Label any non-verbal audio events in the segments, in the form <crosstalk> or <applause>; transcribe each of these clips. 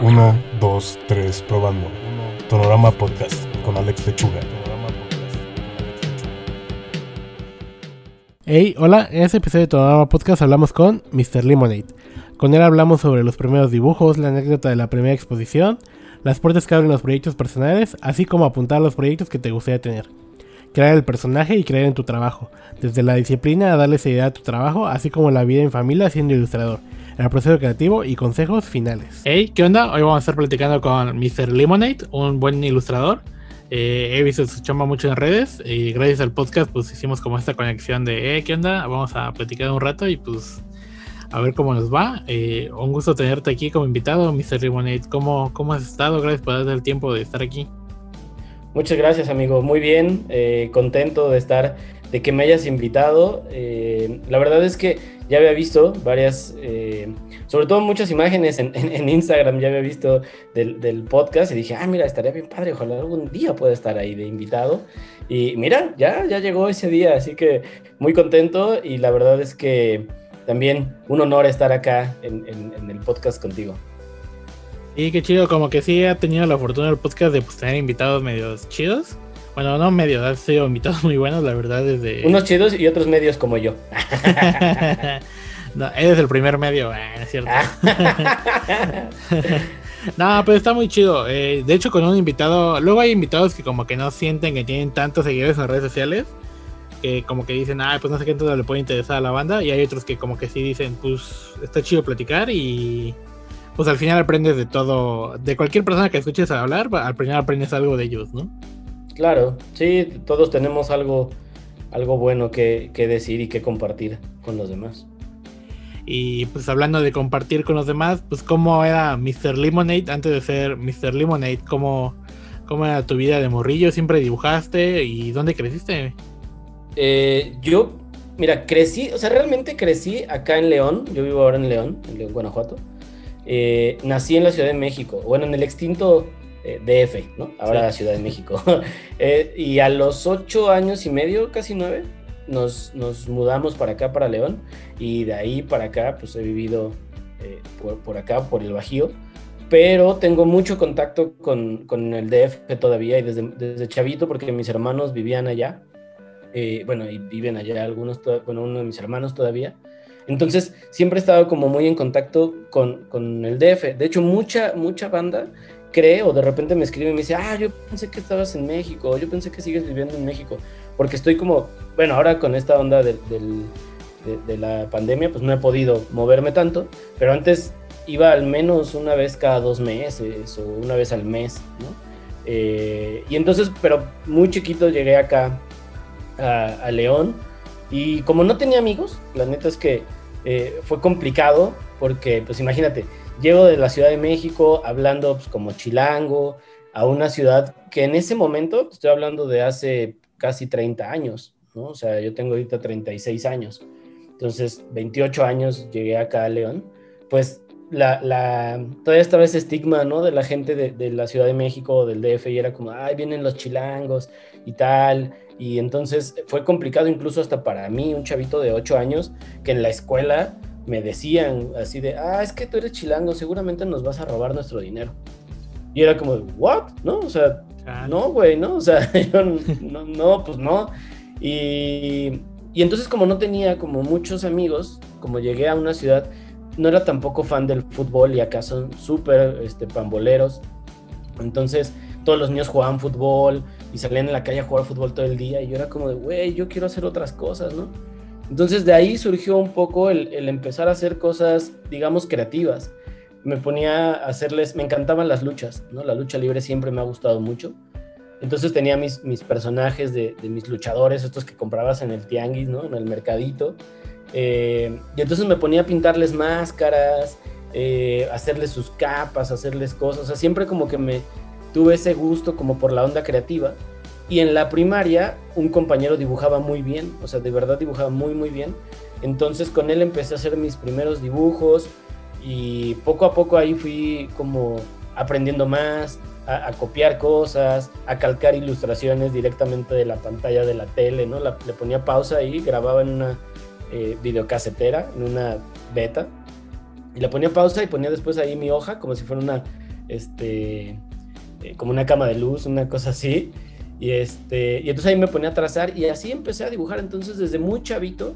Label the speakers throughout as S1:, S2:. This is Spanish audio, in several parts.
S1: 1, 2, 3, probando. Tonorama Podcast con Alex Lechuga.
S2: Hey, hola, en este episodio de Tonorama Podcast hablamos con Mr. Lemonade. Con él hablamos sobre los primeros dibujos, la anécdota de la primera exposición, las puertas que abren los proyectos personales, así como apuntar a los proyectos que te gustaría tener. Crear el personaje y creer en tu trabajo, desde la disciplina a darle seriedad a tu trabajo, así como la vida en familia siendo ilustrador, el proceso creativo y consejos finales.
S3: Hey, ¿qué onda? Hoy vamos a estar platicando con Mr. Lemonade, un buen ilustrador. Eh, he visto su chamba mucho en redes y gracias al podcast pues hicimos como esta conexión de, hey, ¿qué onda? Vamos a platicar un rato y pues a ver cómo nos va. Eh, un gusto tenerte aquí como invitado, Mr. Lemonade. ¿Cómo, ¿Cómo has estado? Gracias por darte el tiempo de estar aquí.
S4: Muchas gracias, amigo. Muy bien, eh, contento de estar, de que me hayas invitado. Eh, la verdad es que ya había visto varias, eh, sobre todo muchas imágenes en, Instagram, ya había visto del, del, podcast y dije, ah, mira, estaría bien padre, ojalá algún día pueda estar ahí de invitado. Y mira, ya, ya llegó ese día, así que muy contento y la verdad es que también un honor estar acá en el podcast contigo.
S3: Y qué chido, como que sí ha tenido la fortuna del podcast de pues, tener invitados medios chidos. Bueno, no medios, ha sido invitados <laughs> muy buenos, la verdad, desde...
S4: Unos chidos y otros medios como yo. <laughs>
S3: no, eres el primer medio, eh, es cierto. <laughs> no, pero está muy chido. Eh, de hecho, con un invitado, luego hay invitados que como que no sienten que tienen tantos seguidores en redes sociales, que como que dicen, ah, pues no sé qué entonces le puede interesar a la banda, y hay otros que como que sí dicen, pues está chido platicar y pues al final aprendes de todo, de cualquier persona que escuches hablar, al final aprendes algo de ellos, ¿no?
S4: Claro, sí, todos tenemos algo, algo bueno que, que decir y que compartir con los demás.
S3: Y pues hablando de compartir con los demás, pues cómo era Mr. Lemonade antes de ser Mr. Lemonade, cómo, cómo era tu vida de morrillo, siempre dibujaste y dónde creciste.
S4: Eh, yo, mira, crecí, o sea, realmente crecí acá en León, yo vivo ahora en León, en León, Guanajuato. Eh, nací en la Ciudad de México, bueno, en el extinto eh, DF, ¿no? Ahora sí. la Ciudad de México. <laughs> eh, y a los ocho años y medio, casi nueve, nos, nos, mudamos para acá, para León, y de ahí para acá, pues he vivido eh, por, por, acá, por el Bajío, pero tengo mucho contacto con, con el DF todavía, y desde, desde, chavito, porque mis hermanos vivían allá, eh, bueno, y viven allá algunos, bueno, uno de mis hermanos todavía, entonces, siempre he estado como muy en contacto con, con, el DF. De hecho, mucha, mucha banda cree o de repente me escribe y me dice, ah, yo pensé que estabas en México, yo pensé que sigues viviendo en México, porque estoy como, bueno, ahora con esta onda de, de, de, de la pandemia, pues no he podido moverme tanto, pero antes iba al menos una vez cada dos meses o una vez al mes, ¿no? Eh, y entonces, pero muy chiquito llegué acá a, a León y como no tenía amigos, la neta es que eh, fue complicado porque, pues imagínate, llego de la Ciudad de México hablando pues, como chilango a una ciudad que en ese momento, estoy hablando de hace casi 30 años, ¿no? O sea, yo tengo ahorita 36 años, entonces 28 años llegué acá a León, pues la, la, todavía estaba ese estigma, ¿no? De la gente de, la Ciudad de México del DF y era como, ay, vienen los chilangos y tal, y entonces fue complicado incluso hasta para mí, un chavito de 8 años, que en la escuela me decían así de, ah, es que tú eres chilango, seguramente nos vas a robar nuestro dinero. Y era como, ¿what? ¿No? O sea, no, güey, ¿no? O sea, <laughs> yo no, no pues no. Y, y entonces como no tenía como muchos amigos, como llegué a una ciudad, no era tampoco fan del fútbol y acá son súper este, pamboleros. Entonces todos los niños jugaban fútbol, y salían en la calle a jugar fútbol todo el día y yo era como de, güey, yo quiero hacer otras cosas, ¿no? Entonces de ahí surgió un poco el, el, empezar a hacer cosas, digamos, creativas. Me ponía a hacerles, me encantaban las luchas, ¿no? La lucha libre siempre me ha gustado mucho. Entonces tenía mis, mis personajes de, de mis luchadores, estos que comprabas en el tianguis, ¿no? En el mercadito. Eh, y entonces me ponía a pintarles máscaras, eh, hacerles sus capas, hacerles cosas. O sea, siempre como que me, tuve ese gusto como por la onda creativa. Y en la primaria un compañero dibujaba muy bien, o sea, de verdad dibujaba muy, muy bien. Entonces con él empecé a hacer mis primeros dibujos y poco a poco ahí fui como aprendiendo más, a, copiar cosas, a calcar ilustraciones directamente de la pantalla de la tele, ¿no? Le ponía pausa y grababa en una eh, videocasetera, en una beta. Y le ponía pausa y ponía después ahí mi hoja como si fuera una este, eh, como una cama de luz, una cosa así. Y, este, y entonces ahí me ponía a trazar y así empecé a dibujar. Entonces desde muy chavito,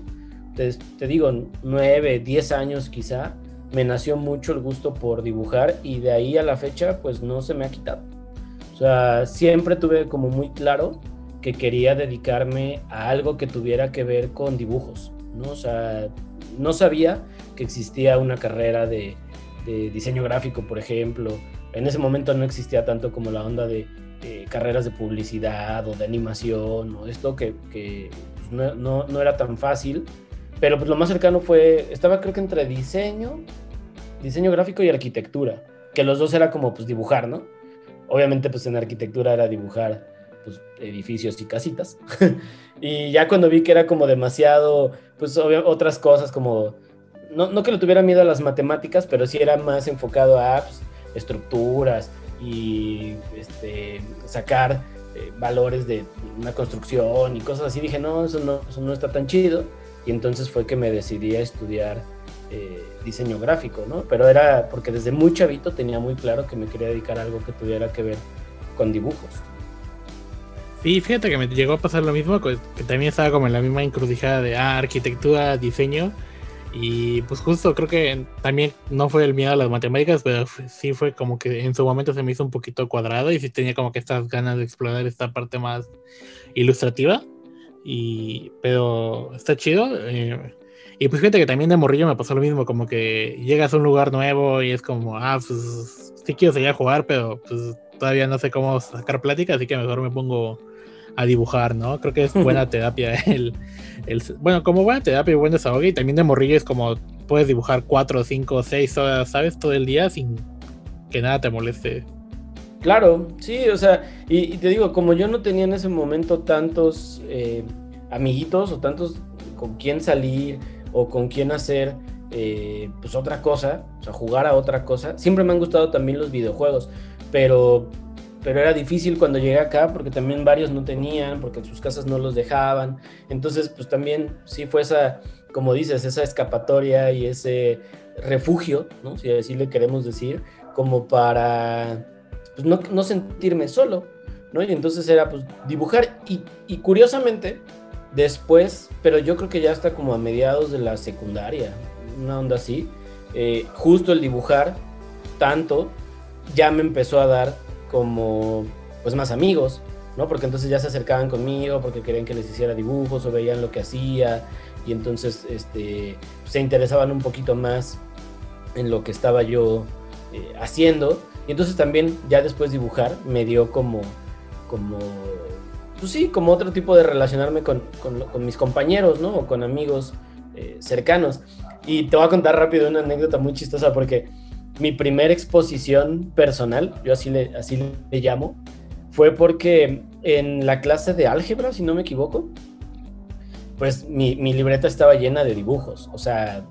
S4: te, te digo, 9, 10 años quizá, me nació mucho el gusto por dibujar y de ahí a la fecha pues no se me ha quitado. O sea, siempre tuve como muy claro que quería dedicarme a algo que tuviera que ver con dibujos, ¿no? O sea, no sabía que existía una carrera de, diseño gráfico, por ejemplo. En ese momento no existía tanto como la onda de, carreras de publicidad o de animación o esto que, pues, no, no, era tan fácil. Pero pues lo más cercano fue, estaba creo que entre diseño, diseño gráfico y arquitectura, que los dos era como pues dibujar, ¿no? Obviamente pues en arquitectura era dibujar pues, edificios y casitas. <laughs> y ya cuando vi que era como demasiado, pues otras cosas como, no, no, que le tuviera miedo a las matemáticas, pero sí era más enfocado a pues, estructuras y este, sacar eh, valores de una construcción y cosas así. Dije, no eso, no, eso no está tan chido. Y entonces fue que me decidí a estudiar eh, diseño gráfico, ¿no? Pero era porque desde muy chavito tenía muy claro que me quería dedicar a algo que tuviera que ver con dibujos.
S3: Sí, fíjate que me llegó a pasar lo mismo, que, también estaba como en la misma encrucijada de ah, arquitectura, diseño. Y pues justo creo que también no fue el miedo a las matemáticas, pero sí fue como que en su momento se me hizo un poquito cuadrado y sí tenía como que estas ganas de explorar esta parte más ilustrativa. Y, pero está chido. Eh, y pues fíjate que también de morrillo me pasó lo mismo, como que llegas a un lugar nuevo y es como, ah, pues sí quiero seguir a jugar, pero pues todavía no sé cómo sacar plática, así que mejor me pongo a dibujar, ¿no? Creo que es buena <laughs> terapia el, el bueno, como buena terapia y buen desahogo y también de morrillo es como puedes dibujar cuatro, cinco, seis horas, ¿sabes? Todo el día sin que nada te moleste.
S4: Claro, sí, o sea, y, te digo, como yo no tenía en ese momento tantos eh, amiguitos o tantos con quién salir, o con quién hacer eh, pues otra cosa, o sea, jugar a otra cosa. Siempre me han gustado también los videojuegos, pero, pero era difícil cuando llegué acá porque también varios no tenían, porque en sus casas no los dejaban. Entonces, pues también sí fue esa, como dices, esa escapatoria y ese refugio, ¿no? si así le queremos decir, como para pues, no, no sentirme solo, ¿no? Y entonces era pues dibujar y, y curiosamente Después, pero yo creo que ya está como a mediados de la secundaria, una onda así. Eh, justo el dibujar tanto ya me empezó a dar como pues más amigos, ¿no? Porque entonces ya se acercaban conmigo porque querían que les hiciera dibujos o veían lo que hacía y entonces este, se interesaban un poquito más en lo que estaba yo eh, haciendo. Y entonces también ya después dibujar me dio como, como pues sí, como otro tipo de relacionarme con, mis compañeros, ¿no? O con amigos eh, cercanos. Y te voy a contar rápido una anécdota muy chistosa porque mi primera exposición personal, yo así le, así le llamo, fue porque en la clase de álgebra, si no me equivoco, pues mi, mi libreta estaba llena de dibujos. O sea,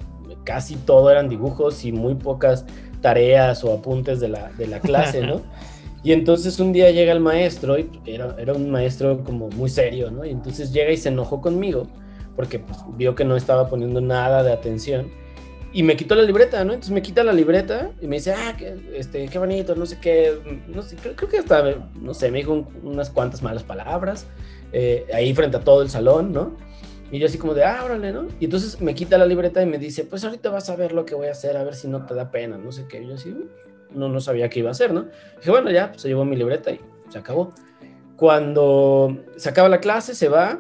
S4: casi todo eran dibujos y muy pocas tareas o apuntes de la, de la clase, ¿no? <laughs> Y entonces un día llega el maestro, y era, era un maestro como muy serio, ¿no? Y entonces llega y se enojó conmigo, porque pues, vio que no estaba poniendo nada de atención. Y me quitó la libreta, ¿no? Entonces me quita la libreta y me dice, ah, qué, este, qué bonito, no sé qué, no sé, creo, que hasta, no sé, me dijo unas cuantas malas palabras, eh, ahí frente a todo el salón, ¿no? Y yo así como de, ah, órale, ¿no? Y entonces me quita la libreta y me dice, pues ahorita vas a ver lo que voy a hacer, a ver si no te da pena, no sé qué. Y yo así, no, no sabía qué iba a hacer, ¿no? dije, bueno, ya, pues se llevó mi libreta y se acabó. Cuando se acaba la clase, se va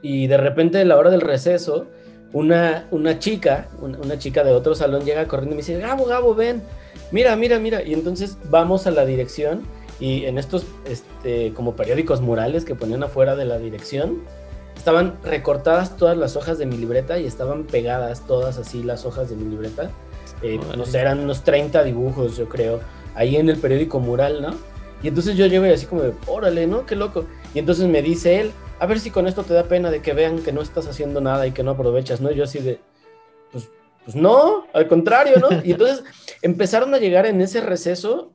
S4: y de repente a la hora del receso, una, una chica, una, chica de otro salón llega corriendo y me dice, Gabo, Gabo, ven, mira, mira, mira. Y entonces vamos a la dirección y en estos este, como periódicos murales que ponían afuera de la dirección, estaban recortadas todas las hojas de mi libreta y estaban pegadas todas así las hojas de mi libreta eh, no sé, eran unos 30 dibujos, yo creo, ahí en el periódico Mural, ¿no? Y entonces yo llego y así como de, órale, ¿no? Qué loco. Y entonces me dice él, a ver si con esto te da pena de que vean que no estás haciendo nada y que no aprovechas, ¿no? Yo así de, pues, pues no, al contrario, ¿no? Y entonces <laughs> empezaron a llegar en ese receso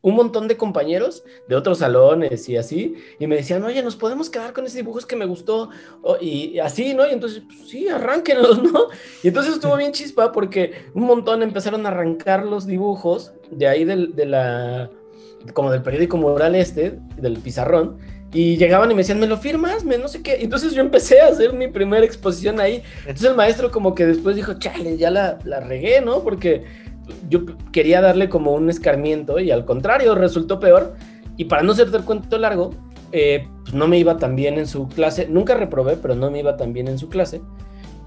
S4: un montón de compañeros de otros salones y así, y me decían, oye, nos podemos quedar con ese dibujo, es que me gustó, y así, ¿no? Y entonces, pues, sí, arránquenlos, ¿no? Y entonces estuvo bien chispa porque un montón empezaron a arrancar los dibujos de ahí del, de la, como del periódico mural este, del pizarrón, y llegaban y me decían, ¿me lo firmas? Me no sé qué. Entonces yo empecé a hacer mi primera exposición ahí. Entonces el maestro como que después dijo, chale, ya la, la regué, ¿no? Porque yo quería darle como un escarmiento y al contrario, resultó peor. Y para no hacerte el cuento largo, eh, pues no me iba tan bien en su clase. Nunca reprobé, pero no me iba tan bien en su clase.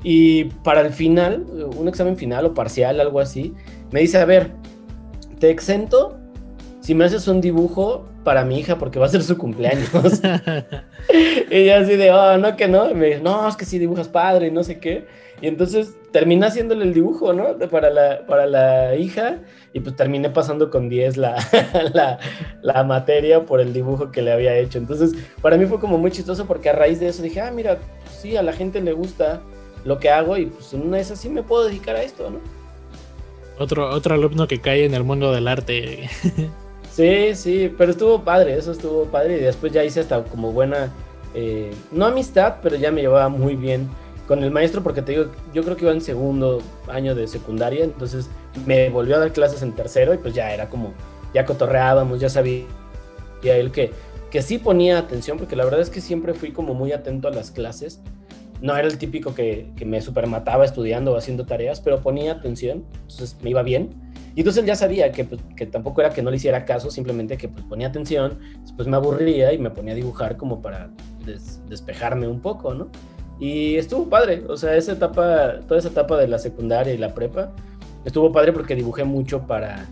S4: Y para el final, un examen final o parcial, algo así, me dice, a ver, te exento si me haces un dibujo para mi hija porque va a ser su cumpleaños. <laughs> <laughs> y yo así de, oh, no, que no. Y me dice, no, es que sí dibujas padre y no sé qué. Y entonces terminé haciéndole el dibujo, ¿no? Para la, para la hija y pues terminé pasando con 10 la, <laughs> la, la, materia por el dibujo que le había hecho. Entonces, para mí fue como muy chistoso porque a raíz de eso dije, ah, mira, pues sí, a la gente le gusta lo que hago y pues en una de esas sí me puedo dedicar a esto, ¿no?
S3: Otro, otro alumno que cae en el mundo del arte.
S4: Sí, sí, pero estuvo padre, eso estuvo padre y después ya hice hasta como buena, eh, no amistad, pero ya me llevaba muy bien con el maestro porque te digo, yo creo que iba en segundo año de secundaria, entonces me volvió a dar clases en tercero y pues ya era como, ya cotorreábamos, ya sabía él que, que sí ponía atención, porque la verdad es que siempre fui como muy atento a las clases. No era el típico que, me supermataba estudiando o haciendo tareas, pero ponía atención, entonces me iba bien. Y entonces él ya sabía que, pues, tampoco era que no le hiciera caso, simplemente que pues, ponía atención, después me aburría y me ponía a dibujar como para despejarme un poco, ¿no? Y estuvo padre, o sea, esa etapa, toda esa etapa de la secundaria y la prepa, estuvo padre porque dibujé mucho para,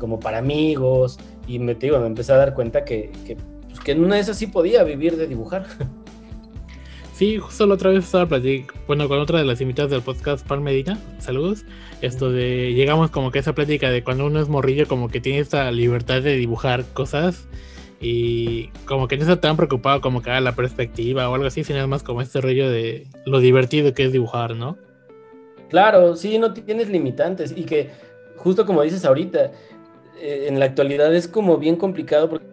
S4: como para amigos, y me, digo, me empecé a dar cuenta que, que, pues, que en una de esas sí podía vivir de dibujar. <laughs>
S3: Sí, justo la otra vez estaba platicando, bueno, con otra de las invitadas del podcast, Palmedina, saludos, esto de, llegamos como que a esa plática de cuando uno es morrillo, como que tiene esta libertad de dibujar cosas y como que no está tan preocupado como que la perspectiva o algo así, sino más como este rollo de lo divertido que es dibujar, ¿no?
S4: Claro, sí, no tienes limitantes y que justo como dices ahorita, eh, en la actualidad es como bien complicado porque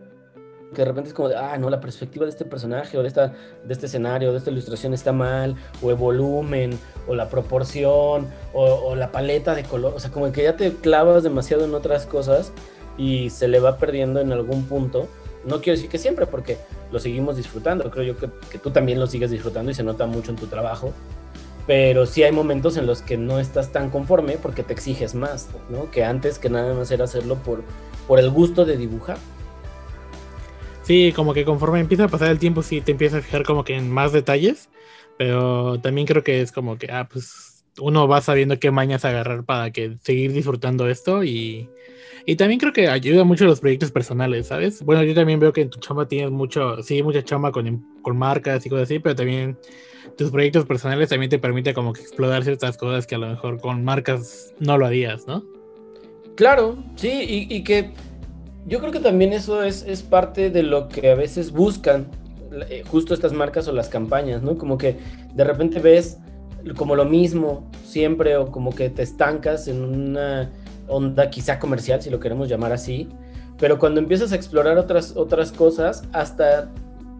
S4: de repente es como de, ah, no, la perspectiva de este personaje o de, esta, de este escenario, de esta ilustración está mal, o el volumen, o la proporción, o, la paleta de color, o sea, como que ya te clavas demasiado en otras cosas y se le va perdiendo en algún punto no quiero decir que siempre, porque lo seguimos disfrutando. Creo yo que, tú también lo sigues disfrutando y se nota mucho en tu trabajo. Pero sí hay momentos en los que no estás tan conforme porque te exiges más, ¿no? Que antes que nada más era hacerlo por, por el gusto de dibujar.
S3: Sí, como que conforme empieza a pasar el tiempo, sí te empiezas a fijar como que en más detalles. Pero también creo que es como que, ah, pues uno va sabiendo qué mañas agarrar para que seguir disfrutando esto y y también creo que ayuda mucho los proyectos personales, ¿sabes? Bueno, yo también veo que en tu chamba tienes mucho, sí, mucha chamba con, con marcas y cosas así, pero también tus proyectos personales también te permite como que explorar ciertas cosas que a lo mejor con marcas no lo harías, ¿no?
S4: Claro, sí, y, y que yo creo que también eso es, es, parte de lo que a veces buscan eh, justo estas marcas o las campañas, ¿no? Como que de repente ves como lo mismo siempre o como que te estancas en una onda quizá comercial, si lo queremos llamar así, pero cuando empiezas a explorar otras, otras cosas, hasta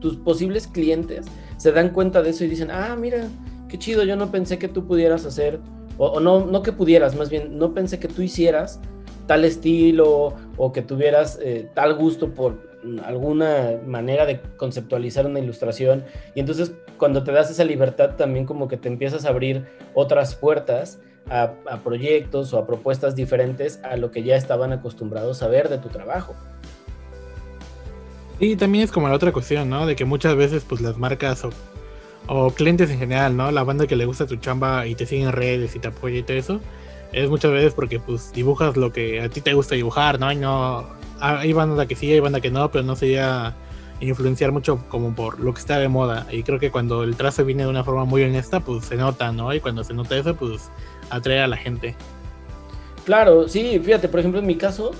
S4: tus posibles clientes se dan cuenta de eso y dicen, ah, mira, qué chido, yo no pensé que tú pudieras hacer, o, no, no que pudieras, más bien, no pensé que tú hicieras tal estilo o que tuvieras eh, tal gusto por alguna manera de conceptualizar una ilustración. Y entonces cuando te das esa libertad también como que te empiezas a abrir otras puertas a, proyectos o a propuestas diferentes a lo que ya estaban acostumbrados a ver de tu trabajo.
S3: Y también es como la otra cuestión, ¿no? De que muchas veces pues las marcas o, o, clientes en general, ¿no? La banda que le gusta tu chamba y te sigue en redes y te apoya y todo eso, es muchas veces porque pues dibujas lo que a ti te gusta dibujar, ¿no? Y no... Hay banda que sí, hay banda que no, pero no sería influenciar mucho como por lo que está de moda. Y creo que cuando el trazo viene de una forma muy honesta, pues se nota, ¿no? Y cuando se nota eso, pues atrae a la gente.
S4: Claro, sí, fíjate, por ejemplo, en mi caso,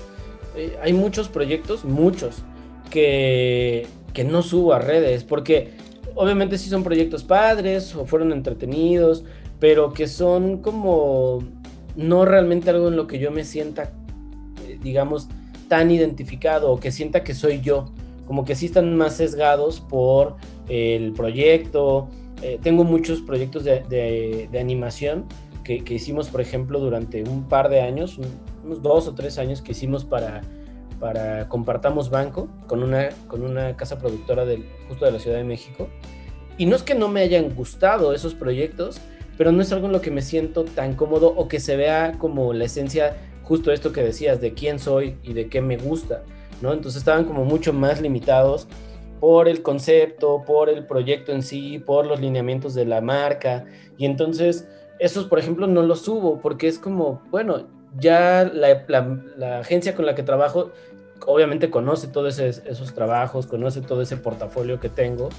S4: eh, hay muchos proyectos, muchos, que, que no subo a redes, porque obviamente sí son proyectos padres o fueron entretenidos, pero que son como no realmente algo en lo que yo me sienta, eh, digamos, tan identificado o que sienta que soy yo. Como que sí están más sesgados por el proyecto. Eh, tengo muchos proyectos de, animación que, hicimos, por ejemplo, durante un par de años, unos dos o tres años que hicimos para, para Compartamos Banco, con una, con una casa productora del, justo de la Ciudad de México. Y no es que no me hayan gustado esos proyectos, pero no es algo en lo que me siento tan cómodo o que se vea como la esencia, justo esto que decías, de quién soy y de qué me gusta, ¿no? Entonces estaban como mucho más limitados por el concepto, por el proyecto en sí, por los lineamientos de la marca. Y entonces, esos, por ejemplo, no los subo porque es como, bueno, ya la, agencia con la que trabajo obviamente conoce todos esos trabajos, conoce todo ese portafolio que tengo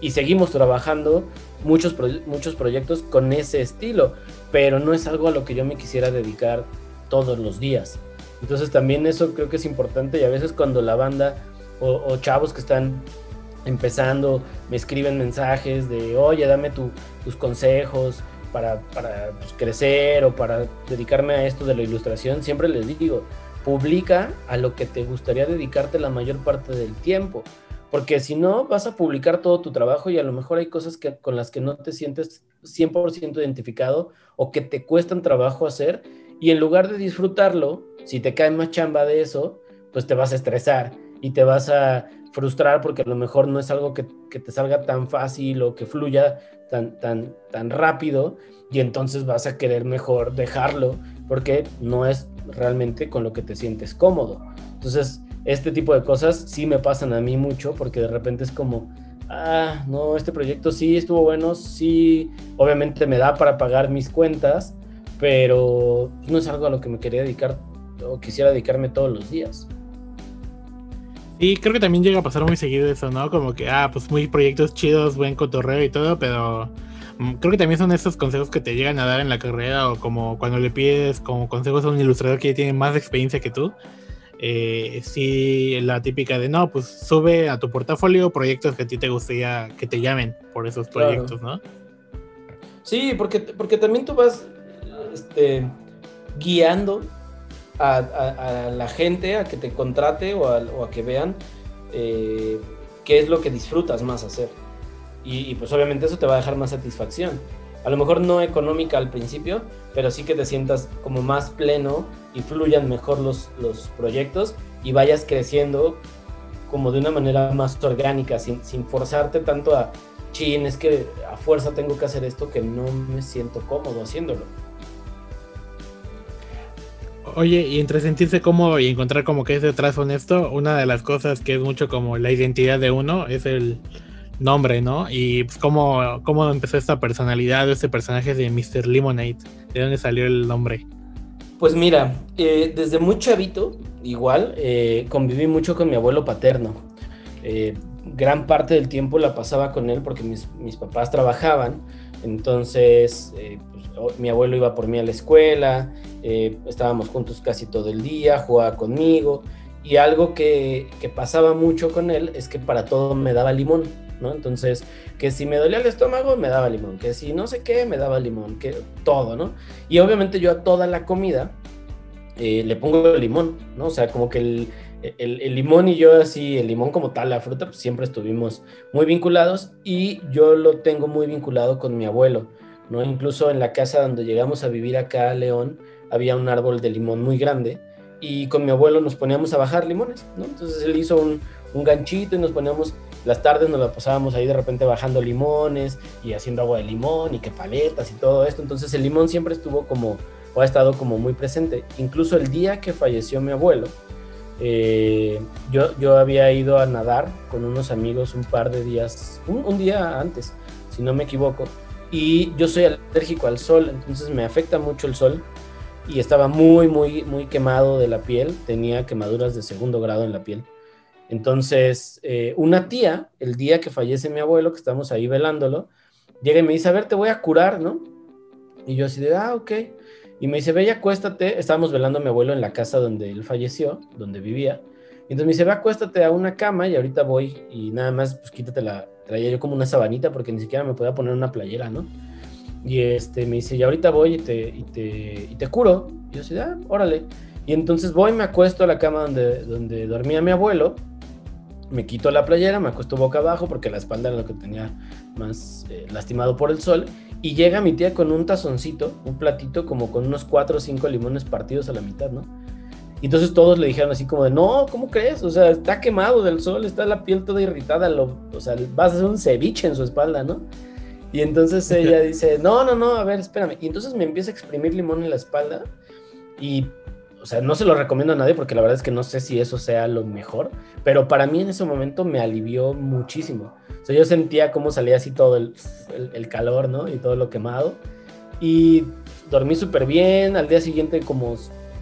S4: y seguimos trabajando muchos, muchos proyectos con ese estilo, pero no es algo a lo que yo me quisiera dedicar todos los días. Entonces también eso creo que es importante y a veces cuando la banda o, chavos que están empezando me escriben mensajes de, oye, dame tus consejos para, para pues, crecer o para dedicarme a esto de la ilustración, siempre les digo, publica a lo que te gustaría dedicarte la mayor parte del tiempo porque si no, vas a publicar todo tu trabajo y a lo mejor hay cosas que, con las que no te sientes 100% identificado o que te cuestan trabajo hacer. Y en lugar de disfrutarlo, si te cae más chamba de eso, pues te vas a estresar y te vas a frustrar porque a lo mejor no es algo que, que te salga tan fácil o que fluya tan, tan, tan rápido y entonces vas a querer mejor dejarlo porque no es realmente con lo que te sientes cómodo. Entonces, este tipo de cosas sí me pasan a mí mucho porque de repente es como, ah, no, este proyecto sí estuvo bueno, sí, obviamente me da para pagar mis cuentas, pero no es algo a lo que me quería dedicar o quisiera dedicarme todos los días.
S3: Y creo que también llega a pasar muy seguido eso, ¿no? Como que, ah, pues muy proyectos chidos, buen cotorreo y todo, pero mm, creo que también son esos consejos que te llegan a dar en la carrera o como cuando le pides como consejos a un ilustrador que tiene más experiencia que tú eh, sí, la típica de no, pues sube a tu portafolio proyectos que a ti te gustaría que te llamen por esos proyectos, ¿no?
S4: Sí, porque, porque también tú vas este, guiando a, la gente a que te contrate o a, que vean eh, qué es lo que disfrutas más hacer. y, pues obviamente eso te va a dejar más satisfacción a lo mejor no económica al principio, pero sí que te sientas como más pleno y fluyan mejor los, los proyectos y vayas creciendo como de una manera más orgánica, sin, sin forzarte tanto a, chin, es que a fuerza tengo que hacer esto que no me siento cómodo haciéndolo.
S3: Oye, y entre sentirse cómodo y encontrar como que es detrás honesto, una de las cosas que es mucho como la identidad de uno es el, nombre, ¿no? Y pues cómo, cómo empezó esta personalidad, este personaje de Mr. Lemonade, ¿de dónde salió el nombre?
S4: Pues mira, eh, desde muy chavito, igual, eh, conviví mucho con mi abuelo paterno. Eh, gran parte del tiempo la pasaba con él porque mis, papás trabajaban, entonces pues, mi abuelo iba por mí a la escuela, estábamos juntos casi todo el día, jugaba conmigo, y algo que, que pasaba mucho con él es que para todo me daba limón ¿no? Entonces, que si me dolía el estómago, me daba limón, que si no sé qué, me daba limón, que todo, ¿no? Y obviamente yo a toda la comida eh, le pongo limón, ¿no? O sea, como que el, limón y yo así, el limón como tal, la fruta, pues siempre estuvimos muy vinculados y yo lo tengo muy vinculado con mi abuelo, ¿no? Incluso en la casa donde llegamos a vivir acá, León, había un árbol de limón muy grande y con mi abuelo nos poníamos a bajar limones, ¿no? Entonces él hizo un, un ganchito y nos poníamos las tardes nos la pasábamos ahí de repente bajando limones y haciendo agua de limón y que paletas y todo esto. Entonces el limón siempre estuvo como, o ha estado como muy presente. Incluso el día que falleció mi abuelo, eh, yo, yo había ido a nadar con unos amigos un par de días, un, día antes, si no me equivoco. Y yo soy alérgico al sol, entonces me afecta mucho el sol. Y estaba muy, muy, muy quemado de la piel. Tenía quemaduras de segundo grado en la piel. Entonces, eh, una tía, el día que fallece mi abuelo, que estamos ahí velándolo, llega y me dice, a ver, te voy a curar, ¿no? Y yo así de, ah, ok. Y me dice, ve y acuéstate. Estábamos velando a mi abuelo en la casa donde él falleció, donde vivía. Y entonces me dice, ve, acuéstate a una cama y ahorita voy y nada más, pues quítate la... Traía yo como una sabanita porque ni siquiera me podía poner una playera, ¿no? Y este, me dice, y ahorita voy y te, y te, curo. Y yo así, ah, órale. Y entonces voy, me acuesto a la cama donde, donde dormía mi abuelo, me quito la playera, me acuesto boca abajo porque la espalda era lo que tenía más eh, lastimado por el sol. Y llega mi tía con un tazoncito, un platito como con unos cuatro o cinco limones partidos a la mitad, ¿no? Y entonces todos le dijeron así como de, no, ¿cómo crees? O sea, está quemado del sol, está la piel toda irritada, lo, o sea, vas a hacer un ceviche en su espalda, ¿no? Y entonces <laughs> ella dice, no, no, no, a ver, espérame. Y entonces me empieza a exprimir limón en la espalda y sea, no se lo recomiendo a nadie porque la verdad es que no sé si eso sea lo mejor, pero para mí en ese momento me alivió muchísimo. O sea, yo sentía cómo salía así todo el, el, calor, ¿no? Y todo lo quemado. Y dormí súper bien, al día siguiente como,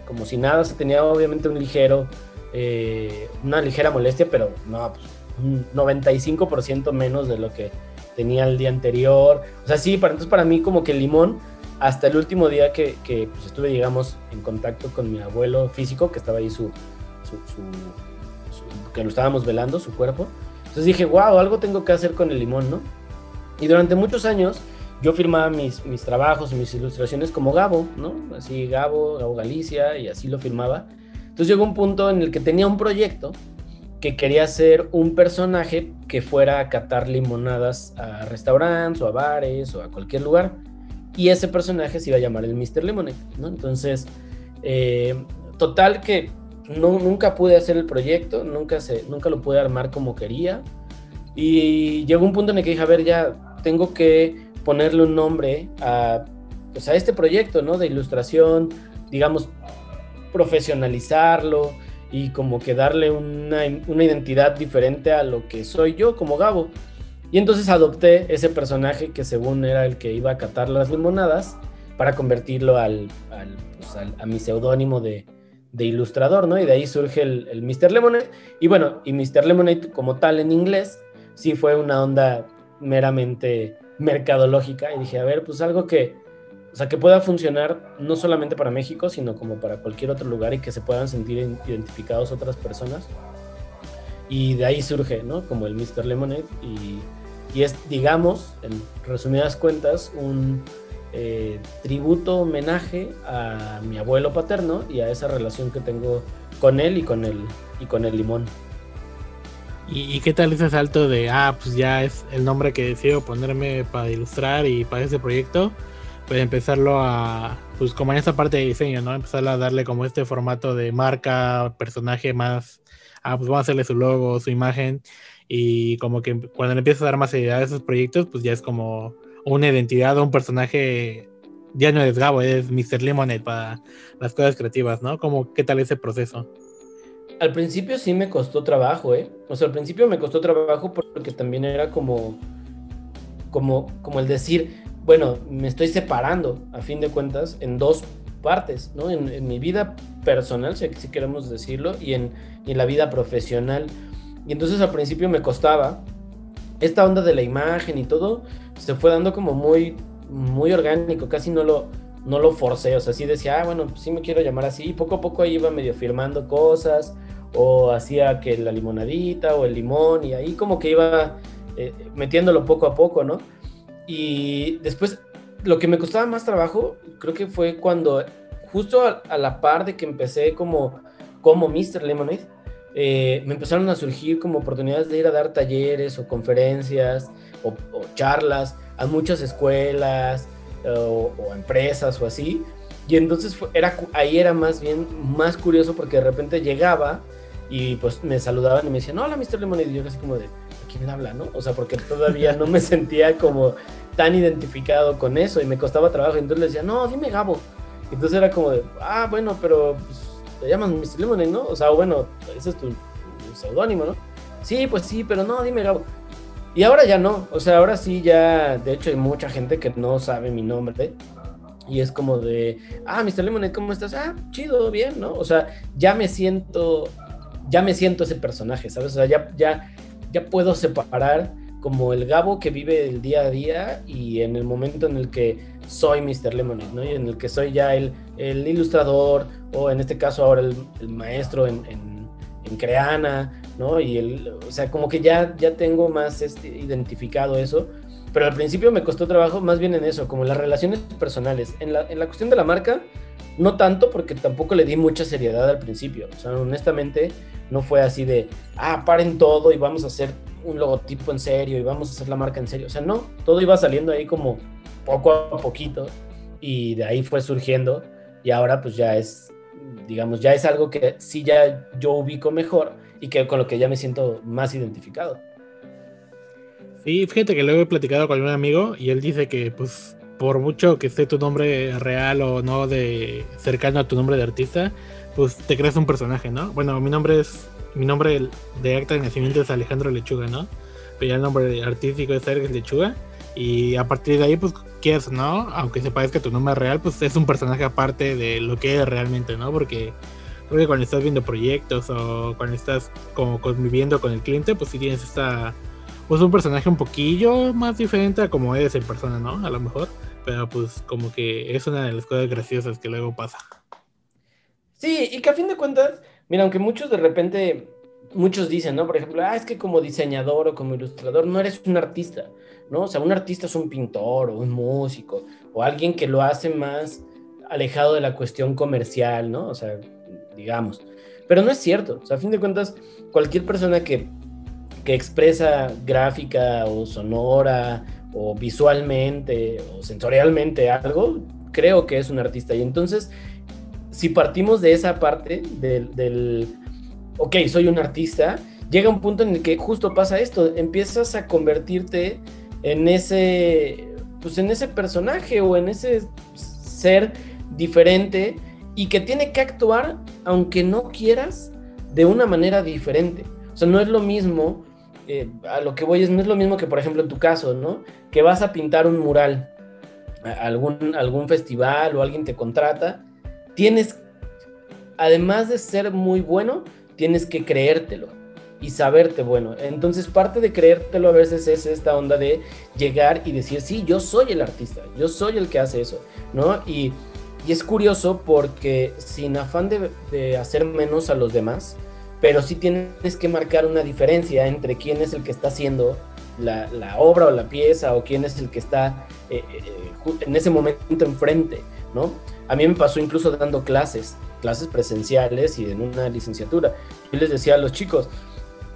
S4: como si nada, se tenía obviamente un ligero, eh, una ligera molestia, pero no, pues, un 95% menos de lo que tenía el día anterior. O sea, sí, para, entonces para mí como que el limón hasta el último día que, que pues, estuve, digamos, en contacto con mi abuelo físico, que estaba ahí su, que lo estábamos velando, su cuerpo. Entonces dije, wow, algo tengo que hacer con el limón, ¿no? Y durante muchos años yo firmaba mis, mis trabajos, mis ilustraciones como Gabo, ¿no? Así Gabo, Gabo Galicia, y así lo firmaba. Entonces llegó un punto en el que tenía un proyecto que quería ser un personaje que fuera a catar limonadas a restaurantes o a bares o a cualquier lugar y ese personaje se iba a llamar el Mr. Lemonade, ¿no? Entonces, eh, total que nunca pude hacer el proyecto, nunca, se, nunca lo pude armar como quería. Y llegó un punto en el que dije, a ver, ya tengo que ponerle un nombre a, pues a este proyecto, ¿no? De ilustración, digamos, profesionalizarlo y como que darle una, una identidad diferente a lo que soy yo como Gabo. Y entonces adopté ese personaje que según era el que iba a catar las limonadas para convertirlo al, pues, a mi seudónimo de, ilustrador, ¿no? Y de ahí surge el, el, Mr. Lemonade. Y bueno, y Mr. Lemonade como tal en inglés, sí fue una onda meramente mercadológica. Y dije, a ver, pues algo que, o sea, que pueda funcionar no solamente para México, sino como para cualquier otro lugar y que se puedan sentir identificados otras personas. Y de ahí surge, ¿no? Como el Mr. Lemonade. Y, y es, digamos, en resumidas cuentas, un eh, tributo, homenaje a mi abuelo paterno y a esa relación que tengo con él y con el, y con el limón.
S3: ¿Y, qué tal ese salto de, ah, pues ya es el nombre que decido ponerme para ilustrar y para ese proyecto? Pues empezarlo a, pues como en esta parte de diseño, ¿no? Empezar a darle como este formato de marca, personaje más ah, pues vamos a hacerle su logo, su imagen, y como que cuando le empiezas a dar más seriedad a esos proyectos, pues ya es como una identidad o un personaje, ya no es Gabo, es Mr. Lemonade para las cosas creativas, ¿no? Como, ¿qué tal ese proceso?
S4: Al principio sí me costó trabajo, ¿eh? O sea, al principio me costó trabajo porque también era como, como, como el decir, bueno, me estoy separando, a fin de cuentas, en dos partes, ¿no? En, mi vida personal, si, si queremos decirlo, y en, la vida profesional. Y entonces al principio me costaba. Esta onda de la imagen y todo se fue dando como muy, muy orgánico, casi no lo, no lo forcé, o sea, sí decía, ah, bueno, sí me quiero llamar así, y poco a poco ahí iba medio firmando cosas, o hacía que la limonadita o el limón, y ahí como que iba eh, metiéndolo poco a poco, ¿no? Y después lo que me costaba más trabajo, creo que fue cuando, justo a, la par de que empecé como, como Mr. Lemonade, eh, me empezaron a surgir como oportunidades de ir a dar talleres o conferencias o, charlas a muchas escuelas o, empresas o así. Y entonces era, ahí era más bien más curioso porque de repente llegaba y pues me saludaban y me decían, hola Mr. Lemonade. Y yo casi como de, ¿a quién habla, no? O sea, porque todavía no me <laughs> sentía como tan identificado con eso y me costaba trabajo. Entonces le decía, no, dime Gabo. Entonces era como de, ah, bueno, pero pues, te llamas Mr. Lemonade, ¿no? O sea, bueno, ese es tu, seudónimo, ¿no? Sí, pues sí, pero no, dime Gabo. Y ahora ya no, o sea, ahora sí ya, de hecho hay mucha gente que no sabe mi nombre. Y es como de, ah, Mr. Lemonade, ¿cómo estás? Ah, chido, bien, ¿no? O sea, ya me siento, ya me siento ese personaje, ¿sabes? O sea, ya, ya, ya puedo separar como el Gabo que vive el día a día y en el momento en el que soy Mr. Lemonade, ¿no? Y en el que soy ya el, el ilustrador o en este caso ahora el, maestro en, en, Creana, ¿no? Y el, o sea, como que ya, ya tengo más este, identificado eso, pero al principio me costó trabajo más bien en eso, como las relaciones personales. En la, en la cuestión de la marca, no tanto porque tampoco le di mucha seriedad al principio. O sea, honestamente, no fue así de, ah, paren todo y vamos a hacer un logotipo en serio y vamos a hacer la marca en serio. O sea, no, todo iba saliendo ahí como poco a poquito y de ahí fue surgiendo y ahora pues ya es, digamos, ya es algo que sí ya yo ubico mejor y que con lo que ya me siento más identificado.
S3: Sí, fíjate que luego he platicado con un amigo y él dice que pues por mucho que esté tu nombre real o no de cercano a tu nombre de artista, pues te creas un personaje, ¿no? Bueno, mi nombre es mi nombre de acta de nacimiento es Alejandro Lechuga, ¿no? Pero ya el nombre artístico es Sergio Lechuga y a partir de ahí pues quieres, ¿no? Aunque se parezca tu nombre real, pues es un personaje aparte de lo que es realmente, ¿no? Porque porque cuando estás viendo proyectos o cuando estás como conviviendo con el cliente, pues si tienes esta pues un personaje un poquillo más diferente a como eres en persona, ¿no? A lo mejor. Pero pues como que es una de las cosas graciosas que luego pasa.
S4: Sí, y que a fin de cuentas, mira, aunque muchos de repente, muchos dicen, ¿no? Por ejemplo, ah, es que como diseñador o como ilustrador no eres un artista, ¿no? O sea, un artista es un pintor o un músico o alguien que lo hace más alejado de la cuestión comercial, ¿no? O sea, digamos. Pero no es cierto. O sea, a fin de cuentas, cualquier persona que, que expresa gráfica o sonora o visualmente o sensorialmente algo, creo que es un artista. Y entonces, si partimos de esa parte del, del, ok, soy un artista, llega un punto en el que justo pasa esto, empiezas a convertirte en ese, pues en ese personaje o en ese ser diferente y que tiene que actuar, aunque no quieras, de una manera diferente. O sea, no es lo mismo eh, a lo que voy es, no es lo mismo que, por ejemplo, en tu caso, ¿no? Que vas a pintar un mural, a algún, algún festival o alguien te contrata, tienes, además de ser muy bueno, tienes que creértelo y saberte bueno. Entonces, parte de creértelo a veces es esta onda de llegar y decir, sí, yo soy el artista, yo soy el que hace eso, ¿no? Y, y es curioso porque sin afán de, hacer menos a los demás, pero sí tienes que marcar una diferencia entre quién es el que está haciendo la, la obra o la pieza o quién es el que está eh, eh, en ese momento enfrente, ¿no? A mí me pasó incluso dando clases, clases presenciales y en una licenciatura. Yo les decía a los chicos,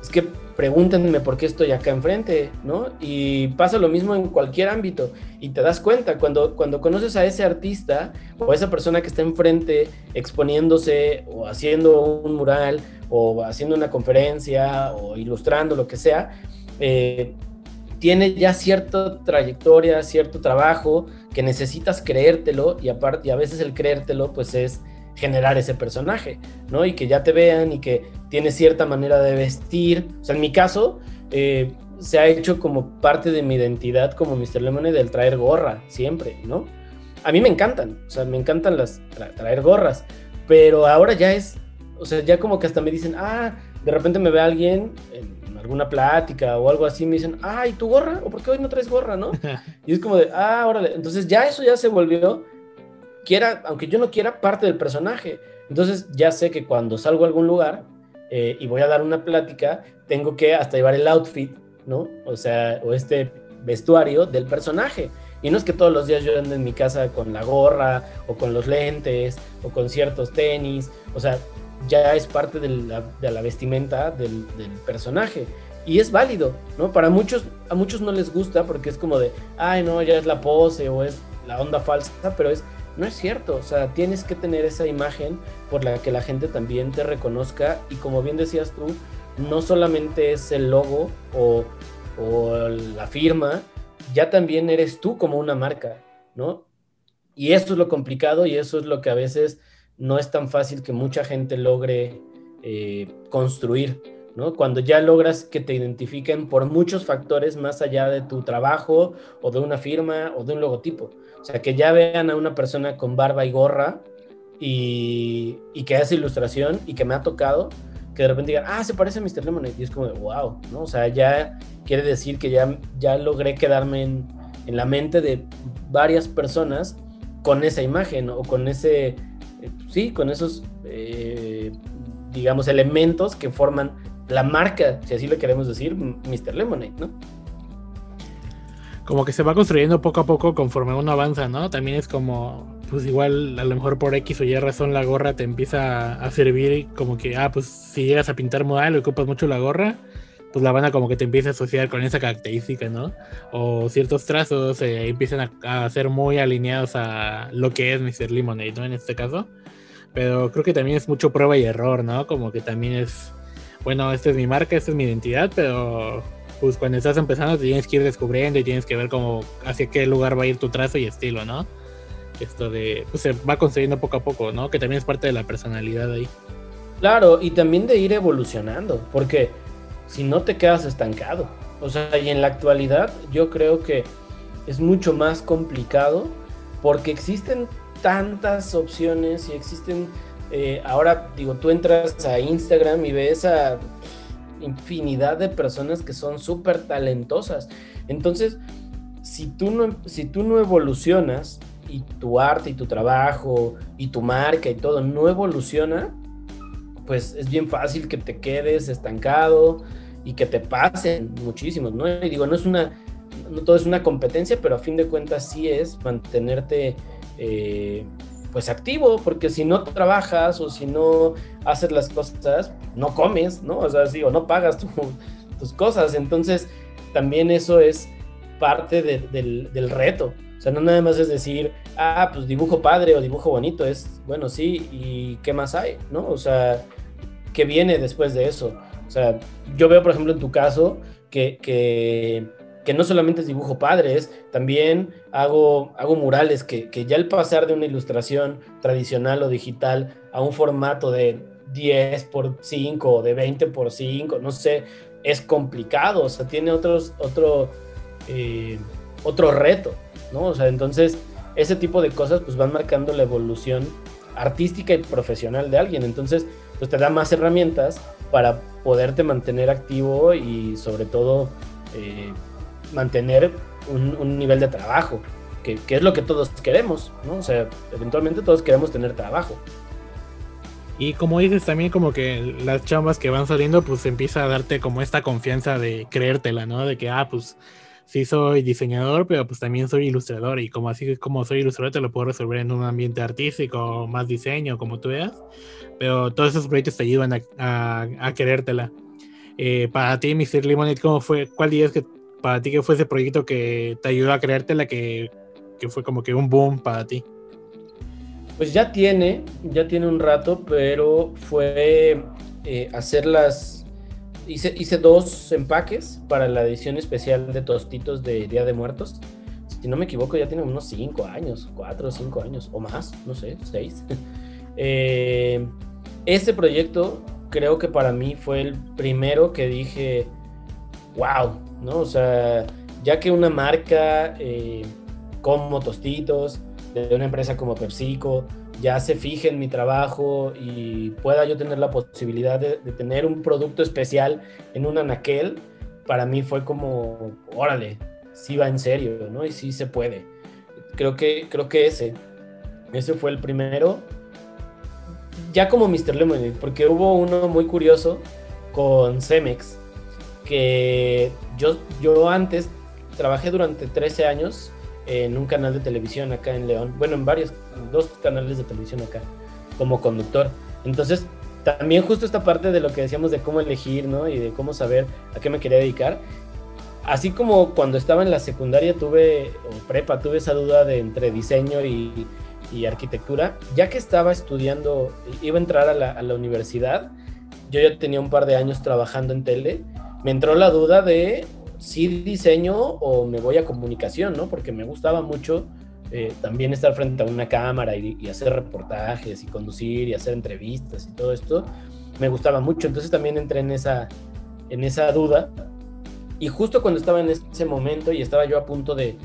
S4: es que pregúntenme por qué estoy acá enfrente, ¿no? Y pasa lo mismo en cualquier ámbito. Y te das cuenta, cuando, cuando conoces a ese artista o a esa persona que está enfrente exponiéndose o haciendo un mural o haciendo una conferencia o ilustrando lo que sea, eh, tiene ya cierta trayectoria, cierto trabajo que necesitas creértelo y aparte y a veces el creértelo pues es generar ese personaje, ¿no? Y que ya te vean y que tiene cierta manera de vestir. O sea, en mi caso, eh, se ha hecho como parte de mi identidad como Mr. Lemonade del traer gorra, siempre, ¿no? A mí me encantan, o sea, me encantan las traer gorras, pero ahora ya es, o sea, ya como que hasta me dicen, ah, de repente me ve alguien en alguna plática o algo así, me dicen, ah, ¿y tu gorra? ¿O por qué hoy no traes gorra, no? <laughs> y es como de, ah, órale, entonces ya eso ya se volvió quiera, aunque yo no quiera, parte del personaje. Entonces ya sé que cuando salgo a algún lugar eh, y voy a dar una plática, tengo que hasta llevar el outfit, ¿no? O sea, o este vestuario del personaje. Y no es que todos los días yo ande en mi casa con la gorra o con los lentes o con ciertos tenis. O sea, ya es parte de la, vestimenta del, personaje. Y es válido, ¿no? Para muchos, a muchos no les gusta porque es como de, ay, no, ya es la pose o es la onda falsa, pero es no es cierto, o sea, tienes que tener esa imagen por la que la gente también te reconozca y como bien decías tú, no solamente es el logo o, la firma, ya también eres tú como una marca, ¿no? Y eso es lo complicado y eso es lo que a veces no es tan fácil que mucha gente logre eh, construir, ¿no? Cuando ya logras que te identifiquen por muchos factores más allá de tu trabajo o de una firma o de un logotipo. O sea, que ya vean a una persona con barba y gorra y, que hace ilustración y que me ha tocado, que de repente digan, ah, se parece a Mr. Lemonade. Y es como wow, ¿no? O sea, ya quiere decir que ya, ya logré quedarme en la mente de varias personas con esa imagen o con ese, sí, con esos, eh, digamos, elementos que forman la marca, si así le queremos decir, Mr. Lemonade, ¿no?
S3: como que se va construyendo poco a poco conforme uno avanza, ¿no? También es como, pues igual a lo mejor por X o Y razón la gorra te empieza a servir como que, ah, pues si llegas a pintar modal ocupas mucho la gorra, pues la banda como que te empieza a asociar con esa característica, ¿no? O ciertos trazos eh, empiezan a, ser muy alineados a lo que es Mr. Lemonade, ¿no? En este caso. Pero creo que también es mucho prueba y error, ¿no? Como que también es, bueno, esta es mi marca, esta es mi identidad, pero pues cuando estás empezando te tienes que ir descubriendo y tienes que ver cómo hacia qué lugar va a ir tu trazo y estilo, ¿no? Esto de, pues se va construyendo poco a poco, ¿no? Que también es parte de la personalidad ahí.
S4: Claro, y también de ir evolucionando, porque si no te quedas estancado. O sea, y en la actualidad yo creo que es mucho más complicado porque existen tantas opciones y existen, eh, ahora digo, tú entras a Instagram y ves a infinidad de personas que son súper talentosas. Entonces, si tú, no, si tú no evolucionas y tu arte y tu trabajo y tu marca y todo no evoluciona, pues es bien fácil que te quedes estancado y que te pasen muchísimos, ¿no? Y digo, no es una, no todo es una competencia, pero a fin de cuentas sí es mantenerte eh, pues activo, porque si no trabajas o si no haces las cosas, no comes, ¿no? O sea, sí, o no pagas tus cosas. Entonces, también eso es parte del, del, reto. O sea, no nada más es decir, ah, pues dibujo padre o dibujo bonito, es, bueno, sí, ¿y qué más hay? ¿No? O sea, ¿qué viene después de eso? O sea, yo veo, por ejemplo, en tu caso, que, que que no solamente es dibujo padre, es también hago, hago murales, que, que, ya el pasar de una ilustración tradicional o digital a un formato de 10 por 5 o de 20 por 5, no sé, es complicado, o sea, tiene otros, otro, eh, otro reto, ¿no? O sea, entonces ese tipo de cosas pues van marcando la evolución artística y profesional de alguien, entonces pues te da más herramientas para poderte mantener activo y sobre todo eh, mantener un, nivel de trabajo, que, es lo que todos queremos, ¿no? O sea, eventualmente todos queremos tener trabajo.
S3: Y como dices, también como que las chambas que van saliendo, pues empieza a darte como esta confianza de creértela, ¿no? De que, ah, pues sí soy diseñador, pero pues también soy ilustrador y como así como soy ilustrador te lo puedo resolver en un ambiente artístico, más diseño, como tú veas, pero todos esos proyectos te ayudan a, a, querértela. Eh, para ti, Mr. Lemonade, ¿cómo fue? ¿Cuál dirías que para ti que fue ese proyecto que te ayudó a creértela, que, que fue como que un boom para ti?
S4: Pues ya tiene, ya tiene un rato, pero fue eh, hacer las... Hice, hice dos empaques para la edición especial de Tostitos de Día de Muertos. Si no me equivoco, ya tiene unos cinco años, cuatro o cinco años, o más, no sé, seis. <laughs> eh, este proyecto creo que para mí fue el primero que dije, wow, ¿no? O sea, ya que una marca eh, como Tostitos, de una empresa como PepsiCo, ya se fije en mi trabajo y pueda yo tener la posibilidad de, tener un producto especial en un anaquel, para mí fue como, órale, sí va en serio, ¿no? Y sí se puede. Creo que, creo que ese, ese fue el primero. Ya como Mr. Lemonade, porque hubo uno muy curioso con Cemex, que yo, yo antes trabajé durante 13 años en un canal de televisión acá en León, bueno, en varios, dos canales de televisión acá, como conductor. Entonces, también justo esta parte de lo que decíamos de cómo elegir, ¿no? Y de cómo saber a qué me quería dedicar. Así como cuando estaba en la secundaria tuve, o prepa, tuve esa duda de entre diseño y, y arquitectura, ya que estaba estudiando, iba a entrar a la, a la universidad, yo ya tenía un par de años trabajando en tele me entró la duda de si diseño o me voy a comunicación, ¿no? Porque me gustaba mucho eh, también estar frente a una cámara y, hacer reportajes y conducir y hacer entrevistas y todo esto. Me gustaba mucho, entonces también entré en esa, en esa duda. Y justo cuando estaba en ese momento y estaba yo a punto de,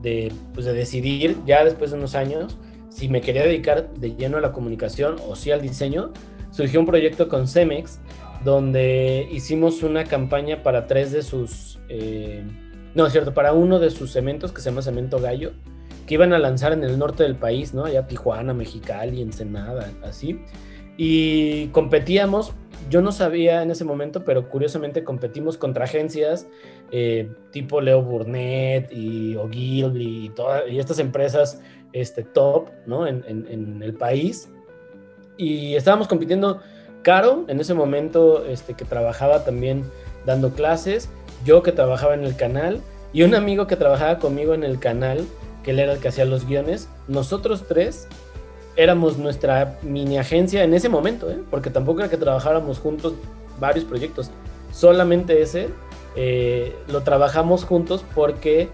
S4: de, pues de decidir, ya después de unos años, si me quería dedicar de lleno a la comunicación o sí al diseño, surgió un proyecto con Cemex donde hicimos una campaña para tres de sus, eh, no es cierto, para uno de sus cementos que se llama Cemento Gallo, que iban a lanzar en el norte del país, ¿no? Allá Tijuana, Mexicali, Ensenada, así. Y competíamos, yo no sabía en ese momento, pero curiosamente competimos contra agencias eh, tipo Leo Burnett y Ogilvy y, todas, y estas empresas este, top, ¿no? En, en, el país. Y estábamos compitiendo Caro, en ese momento, este, que trabajaba también dando clases, yo que trabajaba en el canal y un amigo que trabajaba conmigo en el canal, que él era el que hacía los guiones. Nosotros tres éramos nuestra mini agencia en ese momento, ¿eh? porque tampoco era que trabajáramos juntos varios proyectos, solamente ese eh, lo trabajamos juntos porque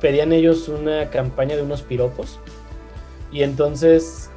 S4: pedían ellos una campaña de unos piropos y entonces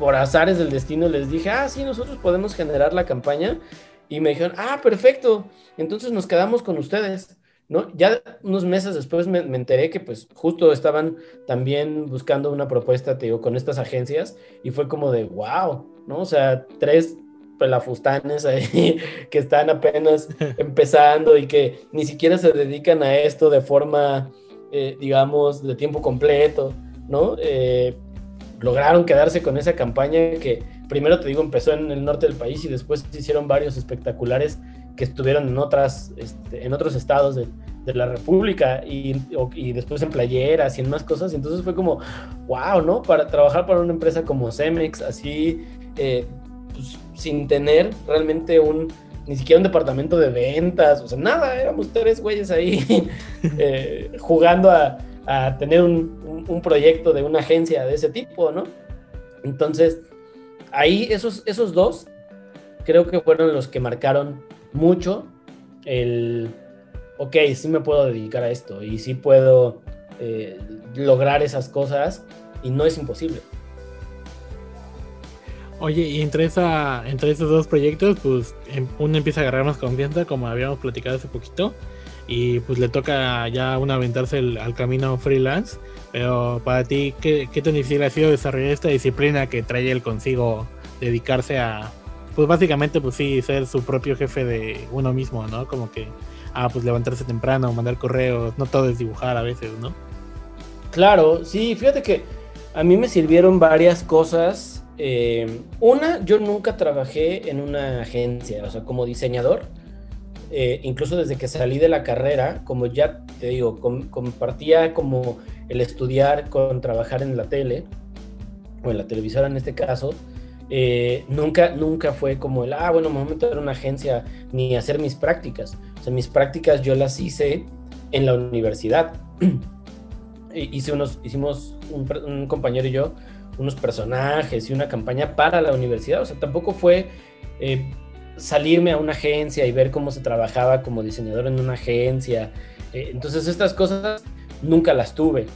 S4: por azares del destino les dije, ah, sí, nosotros podemos generar la campaña y me dijeron, ah, perfecto, entonces nos quedamos con ustedes. ¿No? Ya unos meses después me, enteré que pues justo estaban también buscando una propuesta, te digo, con estas agencias y fue como de, wow, ¿no? O sea, tres pelafustanes ahí <laughs> que están apenas <laughs> empezando y que ni siquiera se dedican a esto de forma, eh, digamos, de tiempo completo, ¿no? Eh, lograron quedarse con esa campaña que primero te digo empezó en el norte del país y después se hicieron varios espectaculares que estuvieron en otras este, en otros estados de, la República y, y, después en playeras y en más cosas. Entonces fue como, wow, ¿no? Para trabajar para una empresa como Cemex, así, eh, pues, sin tener realmente un, ni siquiera un departamento de ventas, o sea, nada, éramos tres güeyes ahí <laughs> eh, jugando a, a tener un, un, proyecto de una agencia de ese tipo, ¿no? Entonces, ahí esos, esos dos creo que fueron los que marcaron mucho el, ok, sí me puedo dedicar a esto y sí puedo eh, lograr esas cosas y no es imposible.
S3: Oye, y entre, esa, entre esos dos proyectos, pues em, uno empieza a agarrar más confianza, como habíamos platicado hace poquito, y pues le toca ya uno aventarse al camino freelance. Pero para ti, ¿qué, ¿qué tan difícil ha sido desarrollar esta disciplina que trae él consigo dedicarse a, pues básicamente, pues sí, ser su propio jefe de uno mismo, ¿no? Como que, ah, pues levantarse temprano, mandar correos, no todo es dibujar a veces, ¿no?
S4: Claro, sí, fíjate que a mí me sirvieron varias cosas. Eh, una, yo nunca trabajé en una agencia, o sea, como diseñador. Eh, incluso desde que salí de la carrera, como ya te digo, compartía como el estudiar con trabajar en la tele, o en la televisora en este caso, eh, nunca, nunca fue como el, ah, bueno, me voy una agencia ni hacer mis prácticas. O sea, mis prácticas yo las hice en la universidad. <clears throat> Hice unos, hicimos un, compañero y yo unos personajes y una campaña para la universidad. O sea, tampoco fue eh, salirme a una agencia y ver cómo se trabajaba como diseñador en una agencia. Eh, entonces, estas cosas nunca las tuve.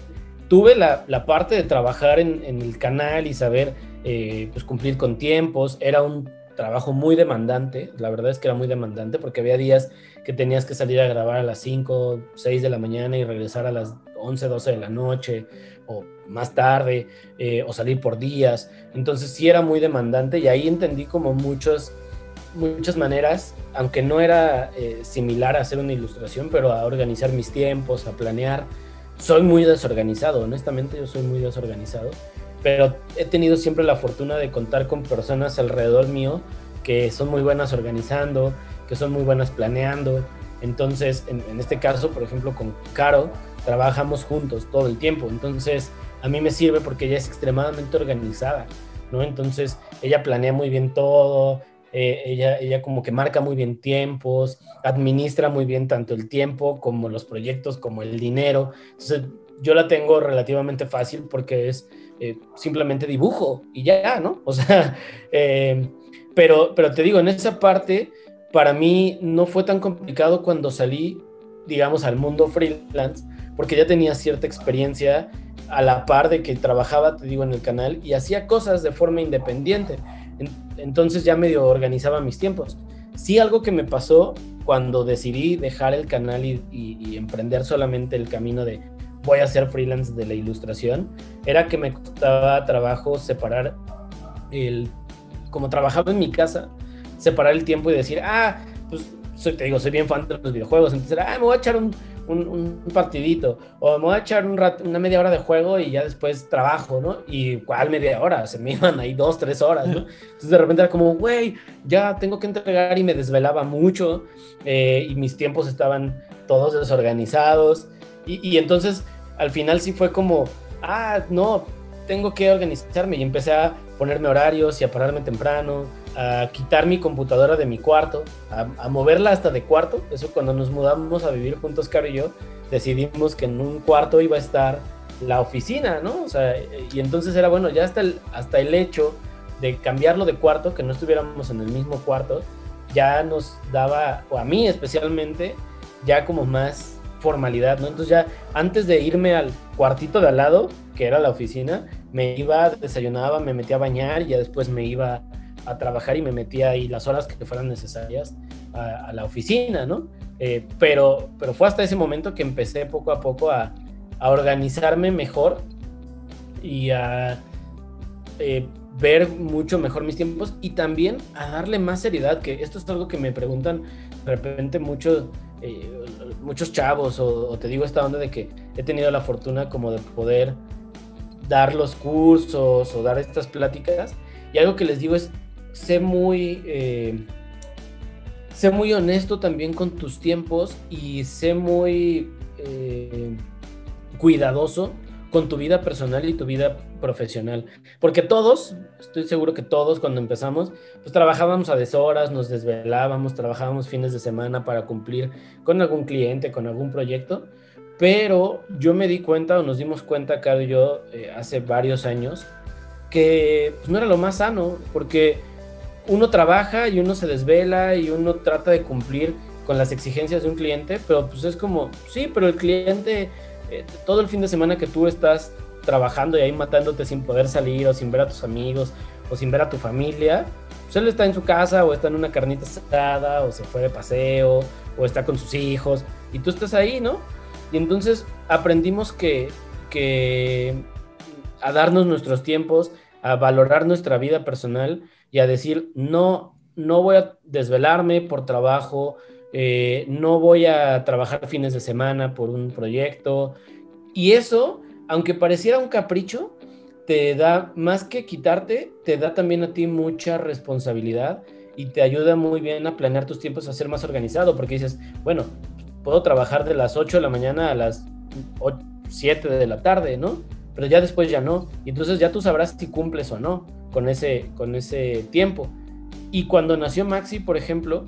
S4: Tuve la, la parte de trabajar en, en el canal y saber eh, pues cumplir con tiempos, era un trabajo muy demandante, la verdad es que era muy demandante porque había días que tenías que salir a grabar a las 5, 6 de la mañana y regresar a las 11, 12 de la noche o más tarde eh, o salir por días, entonces sí era muy demandante y ahí entendí como muchos, muchas maneras, aunque no era eh, similar a hacer una ilustración, pero a organizar mis tiempos, a planear. Soy muy desorganizado, honestamente yo soy muy desorganizado pero he tenido siempre la fortuna de contar con personas alrededor mío que son muy buenas organizando, que son muy buenas planeando. Entonces, en, este caso, por ejemplo, con Caro, trabajamos juntos todo el tiempo. Entonces, a mí me sirve porque ella es extremadamente organizada, ¿no? Entonces, ella planea muy bien todo, eh, ella, ella como que marca muy bien tiempos, administra muy bien tanto el tiempo como los proyectos, como el dinero. Entonces, yo la tengo relativamente fácil porque es eh, simplemente dibujo y ya, ¿no? <laughs> O sea, eh, pero, pero te digo, en esa parte, para mí no fue tan complicado cuando salí, digamos, al mundo freelance, porque ya tenía cierta experiencia a la par de que trabajaba, te digo, en el canal y hacía cosas de forma independiente. Entonces ya medio organizaba mis tiempos. Sí, algo que me pasó cuando decidí dejar el canal y emprender solamente el camino de voy a ser freelance de la ilustración, era que me costaba trabajo separar el, como trabajaba en mi casa, separar el tiempo y decir, ah, pues soy, te digo, soy bien fan de los videojuegos, entonces ah, me voy a echar un, un, partidito, o me voy a echar un una media hora de juego y ya después trabajo, ¿no? Y cuál media hora, se me iban ahí dos, tres horas, ¿no? <laughs> Entonces de repente era como, güey, ya tengo que entregar y me desvelaba mucho eh, y mis tiempos estaban todos desorganizados. Y, y, entonces al final sí fue como, ah, no, tengo que organizarme y empecé a ponerme horarios y a pararme temprano, a quitar mi computadora de mi cuarto, a, moverla hasta de cuarto. Eso cuando nos mudamos a vivir juntos, Caro y yo, decidimos que en un cuarto iba a estar la oficina, ¿no? O sea, y entonces era bueno, ya hasta el, hasta el hecho de cambiarlo de cuarto, que no estuviéramos en el mismo cuarto, ya nos daba, o a mí especialmente, ya como más formalidad, ¿no? Entonces ya antes de irme al cuartito de al lado, que era la oficina, me iba, desayunaba, me metía a bañar y ya después me iba a trabajar y me metía ahí las horas que fueran necesarias a, la oficina, ¿no? Eh, pero, pero fue hasta ese momento que empecé poco a poco a, a organizarme mejor y a eh, ver mucho mejor mis tiempos y también a darle más seriedad, que esto es algo que me preguntan de repente muchos, eh, muchos chavos o, te digo esta onda de que he tenido la fortuna como de poder dar los cursos o dar estas pláticas y algo que les digo es sé muy eh, sé muy honesto también con tus tiempos y sé muy eh, cuidadoso con tu vida personal y tu vida profesional. Porque todos, estoy seguro que todos cuando empezamos, pues trabajábamos a deshoras, nos desvelábamos, trabajábamos fines de semana para cumplir con algún cliente, con algún proyecto. Pero yo me di cuenta, o nos dimos cuenta, Caro y yo, eh, hace varios años, que pues, no era lo más sano, porque uno trabaja y uno se desvela y uno trata de cumplir con las exigencias de un cliente, pero pues es como, sí, pero el cliente eh, todo el fin de semana que tú estás trabajando y ahí matándote sin poder salir o sin ver a tus amigos o sin ver a tu familia, pues él está en su casa o está en una carnita asada o se fue de paseo o está con sus hijos y tú estás ahí, ¿no? Y entonces aprendimos que, que a darnos nuestros tiempos, a valorar nuestra vida personal y a decir, no, no voy a desvelarme por trabajo, eh, no voy a trabajar fines de semana por un proyecto. Y eso, aunque pareciera un capricho, te da, más que quitarte, te da también a ti mucha responsabilidad y te ayuda muy bien a planear tus tiempos, a ser más organizado, porque dices, bueno, puedo trabajar de las 8 de la mañana a las 7 de la tarde, ¿no? Pero ya después ya no. Y entonces ya tú sabrás si cumples o no con ese, con ese tiempo. Y cuando nació Maxi, por ejemplo,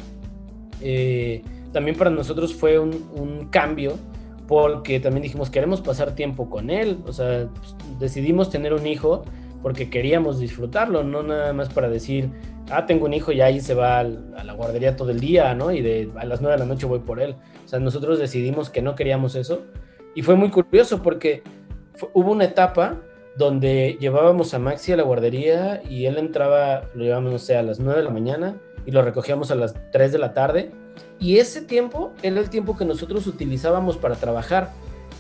S4: eh, también para nosotros fue un, cambio porque también dijimos queremos pasar tiempo con él, o sea, pues, decidimos tener un hijo porque queríamos disfrutarlo, no nada más para decir, ah, tengo un hijo y ahí se va a la guardería todo el día, ¿no? Y de a las 9 de la noche voy por él. O sea, nosotros decidimos que no queríamos eso. Y fue muy curioso porque hubo una etapa donde llevábamos a Maxi a la guardería y él entraba, lo llevábamos, no sé, a las 9 de la mañana y lo recogíamos a las 3 de la tarde. Y ese tiempo era el tiempo que nosotros utilizábamos para trabajar.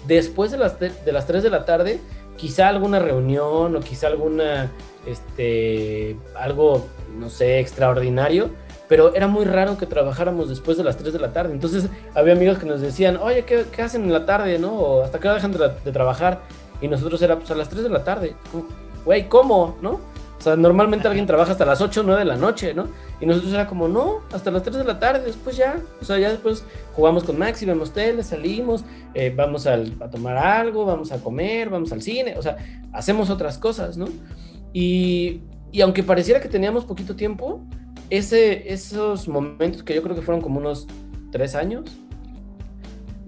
S4: Después de las, de las 3 de la tarde, quizá alguna reunión o quizá alguna, este, algo, no sé, extraordinario, pero era muy raro que trabajáramos después de las 3 de la tarde. Entonces había amigos que nos decían, oye, ¿qué, hacen en la tarde, no? Hasta qué dejan de, de, trabajar. Y nosotros era, pues a las 3 de la tarde. Güey, ¿cómo? ¿No? O sea, normalmente alguien trabaja hasta las 8 o 9 de la noche, ¿no? Y nosotros era como, no, hasta las 3 de la tarde, después ya. O sea, ya después jugamos con Maxi, vemos tele, salimos, eh, vamos a tomar algo, vamos a comer, vamos al cine, o sea, hacemos otras cosas, ¿no? Y, y aunque pareciera que teníamos poquito tiempo, ese, esos momentos que yo creo que fueron como unos 3 años,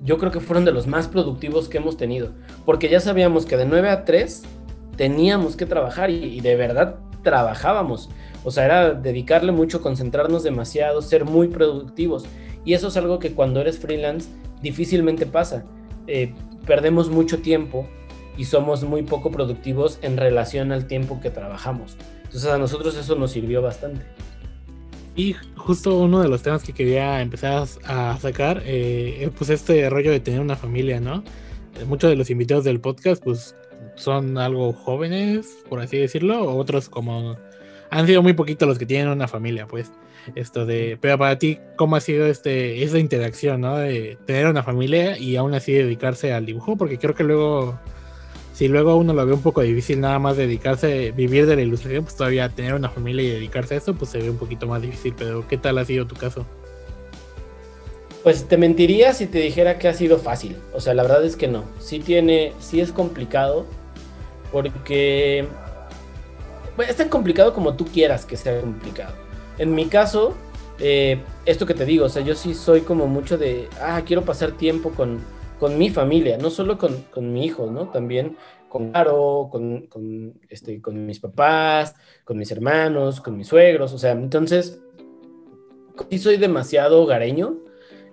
S4: yo creo que fueron de los más productivos que hemos tenido, porque ya sabíamos que de 9 a 3 teníamos que trabajar y, de verdad trabajábamos. O sea, era dedicarle mucho, concentrarnos demasiado, ser muy productivos. Y eso es algo que cuando eres freelance difícilmente pasa. Eh, perdemos mucho tiempo y somos muy poco productivos en relación al tiempo que trabajamos. Entonces a nosotros eso nos sirvió bastante.
S3: Y justo uno de los temas que quería empezar a sacar, eh, pues este rollo de tener una familia, ¿no? Eh, muchos de los invitados del podcast, pues son algo jóvenes, por así decirlo, otros como han sido muy poquitos los que tienen una familia, pues. Esto de, pero para ti, ¿cómo ha sido este, esa interacción, ¿no? De tener una familia y aún así dedicarse al dibujo, porque creo que luego, si luego uno lo ve un poco difícil nada más dedicarse, vivir de la ilustración, pues todavía tener una familia y dedicarse a eso, pues se ve un poquito más difícil, pero ¿qué tal ha sido tu caso?
S4: Pues te mentiría si te dijera que ha sido fácil. O sea, la verdad es que no. Sí tiene, sí es complicado porque bueno, es tan complicado como tú quieras que sea complicado. En mi caso, eh, esto que te digo, o sea, yo sí soy como mucho de, ah, quiero pasar tiempo con, con mi familia, no solo con, con, mi hijo, ¿no? También con Caro, con, con, este, con mis papás, con mis hermanos, con mis suegros, o sea, entonces, sí soy demasiado hogareño,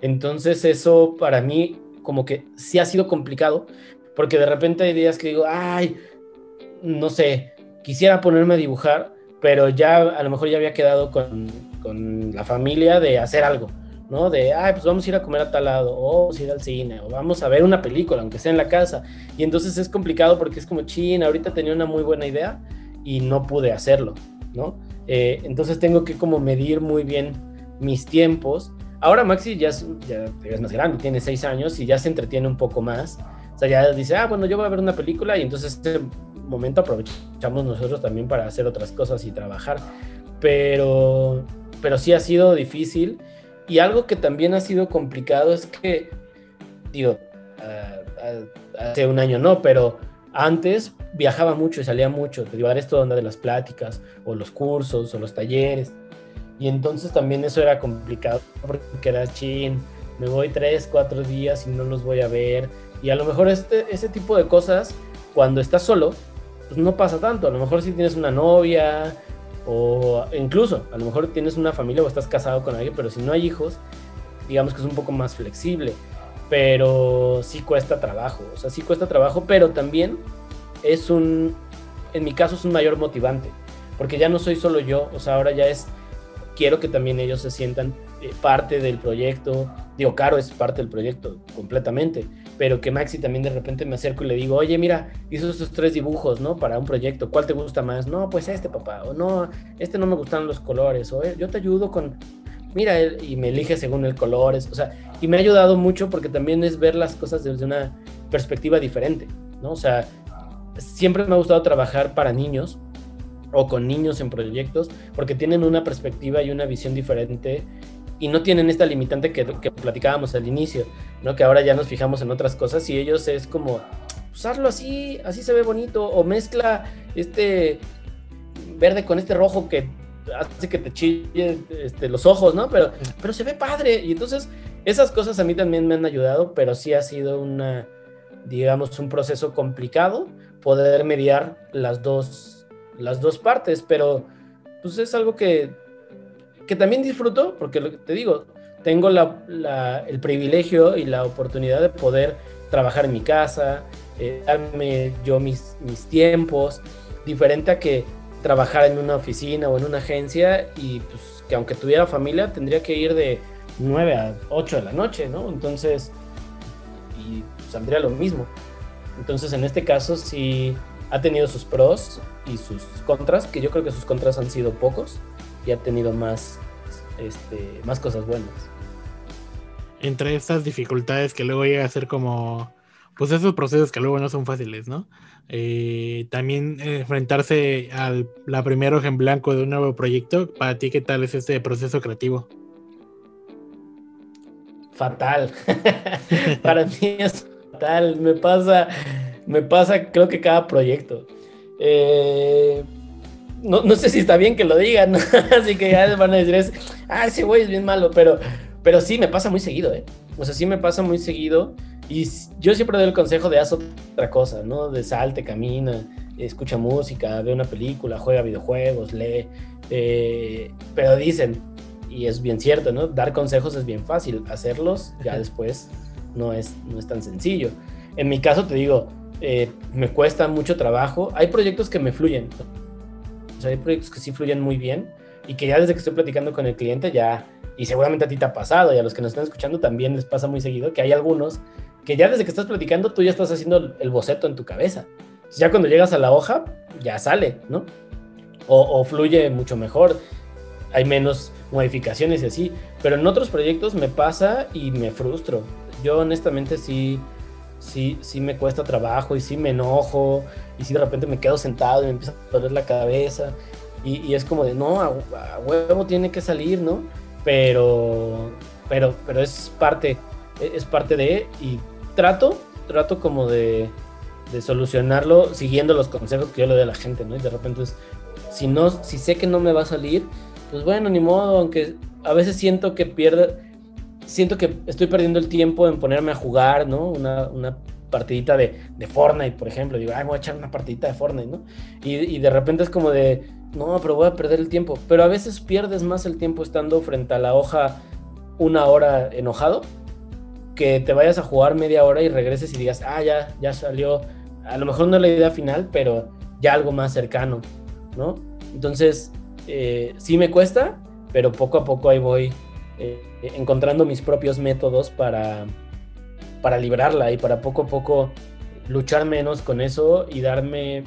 S4: entonces eso para mí como que sí ha sido complicado, porque de repente hay días que digo, ay, no sé, quisiera ponerme a dibujar, pero ya a lo mejor ya había quedado con, con la familia de hacer algo, ¿no? De, ay, pues vamos a ir a comer a tal lado, o vamos a ir al cine, o vamos a ver una película, aunque sea en la casa. Y entonces es complicado porque es como, chin, ahorita tenía una muy buena idea y no pude hacerlo, ¿no? Eh, entonces tengo que como medir muy bien mis tiempos. Ahora Maxi ya es, ya es más grande, tiene seis años y ya se entretiene un poco más. O sea, ya dice, ah, bueno, yo voy a ver una película y entonces este momento aprovechamos nosotros también para hacer otras cosas y trabajar. Pero, pero sí ha sido difícil. Y algo que también ha sido complicado es que, digo, hace un año no, pero antes viajaba mucho y salía mucho. Te digo, esto onda de las pláticas, o los cursos, o los talleres. Y entonces también eso era complicado, porque era chin, me voy tres, cuatro días y no los voy a ver. Y a lo mejor este, ese tipo de cosas, cuando estás solo, pues no pasa tanto. A lo mejor si tienes una novia o incluso a lo mejor tienes una familia o estás casado con alguien, pero si no hay hijos, digamos que es un poco más flexible. Pero sí cuesta trabajo, o sea, sí cuesta trabajo, pero también es un, en mi caso es un mayor motivante, porque ya no soy solo yo, o sea, ahora ya es, quiero que también ellos se sientan eh, parte del proyecto, digo, Caro es parte del proyecto completamente, pero que Maxi también de repente me acerco y le digo, oye, mira, hizo estos tres dibujos, ¿no? Para un proyecto, ¿cuál te gusta más? No, pues este, papá, o no, este no me gustan los colores, o eh, yo te ayudo con, mira, y me elige según el color, o sea, y me ha ayudado mucho porque también es ver las cosas desde una perspectiva diferente, ¿no? O sea, siempre me ha gustado trabajar para niños o con niños en proyectos porque tienen una perspectiva y una visión diferente y no tienen esta limitante que, platicábamos al inicio, Que ahora ya nos fijamos en otras cosas y ellos es como usarlo así, así se ve bonito, o mezcla este verde con este rojo que hace que te chille este, los ojos, ¿no? Pero, pero se ve padre. Y entonces, esas cosas a mí también me han ayudado, pero sí ha sido una, digamos, un proceso complicado poder mediar las dos, las dos partes, pero pues es algo que que también disfruto, porque lo que te digo, tengo la, la, el privilegio y la oportunidad de poder trabajar en mi casa, eh, darme yo mis, tiempos, diferente a que trabajar en una oficina o en una agencia y pues que aunque tuviera familia tendría que ir de 9 a 8 de la noche, ¿no? Entonces, y saldría lo mismo. Entonces, en este caso sí ha tenido sus pros y sus contras, que yo creo que sus contras han sido pocos y ha tenido más, este, más cosas buenas.
S3: Entre estas dificultades que luego llega a ser como, pues esos procesos que luego no son fáciles, ¿no? Eh, también enfrentarse a la primera hoja en blanco de un nuevo proyecto, para ti, ¿qué tal es este proceso creativo?
S4: Fatal. <laughs> para mí es fatal. Me pasa, me pasa creo que cada proyecto. Eh, no, no, sé si está bien que lo digan, <laughs> así que ya van a decir, ah, ese güey es bien malo, pero, pero sí me pasa muy seguido, ¿eh? O sea, sí me pasa muy seguido y yo siempre doy el consejo de haz otra cosa, ¿no? De salte, camina, escucha música, ve una película, juega videojuegos, lee, eh, pero dicen, y es bien cierto, ¿no? Dar consejos es bien fácil, hacerlos ya después no es, no es tan sencillo. En mi caso te digo, eh, me cuesta mucho trabajo, hay proyectos que me fluyen, o sea, hay proyectos que sí fluyen muy bien y que ya desde que estoy platicando con el cliente ya, y seguramente a ti te ha pasado y a los que nos están escuchando también les pasa muy seguido, que hay algunos que ya desde que estás platicando tú ya estás haciendo el boceto en tu cabeza. ya cuando llegas a la hoja, ya sale, ¿no? O, fluye mucho mejor, hay menos modificaciones y así, pero en otros proyectos me pasa y me frustro. Yo honestamente sí, sí, sí me cuesta trabajo y sí me enojo y si de repente me quedo sentado y me empieza a doler la cabeza y, es como de, no, a, huevo tiene que salir, ¿no? Pero, pero, pero es parte, es parte de, y trato, trato como de, de solucionarlo siguiendo los consejos que yo le doy a la gente, ¿no? Y de repente es, si no, si sé que no me va a salir, pues bueno, ni modo, aunque a veces siento que pierdo, siento que estoy perdiendo el tiempo en ponerme a jugar, ¿no? Una, una partidita de, Fortnite, por ejemplo, digo, ay, voy a echar una partidita de Fortnite, ¿no? Y, y de repente es como de, no, pero voy a perder el tiempo, pero a veces pierdes más el tiempo estando frente a la hoja una hora enojado que te vayas a jugar media hora y regreses y digas, ah, ya, ya salió, a lo mejor no la idea final, pero ya algo más cercano, ¿no? Entonces, eh, sí me cuesta, pero poco a poco ahí voy eh, encontrando mis propios métodos para, para librarla y para poco a poco luchar menos con eso y darme,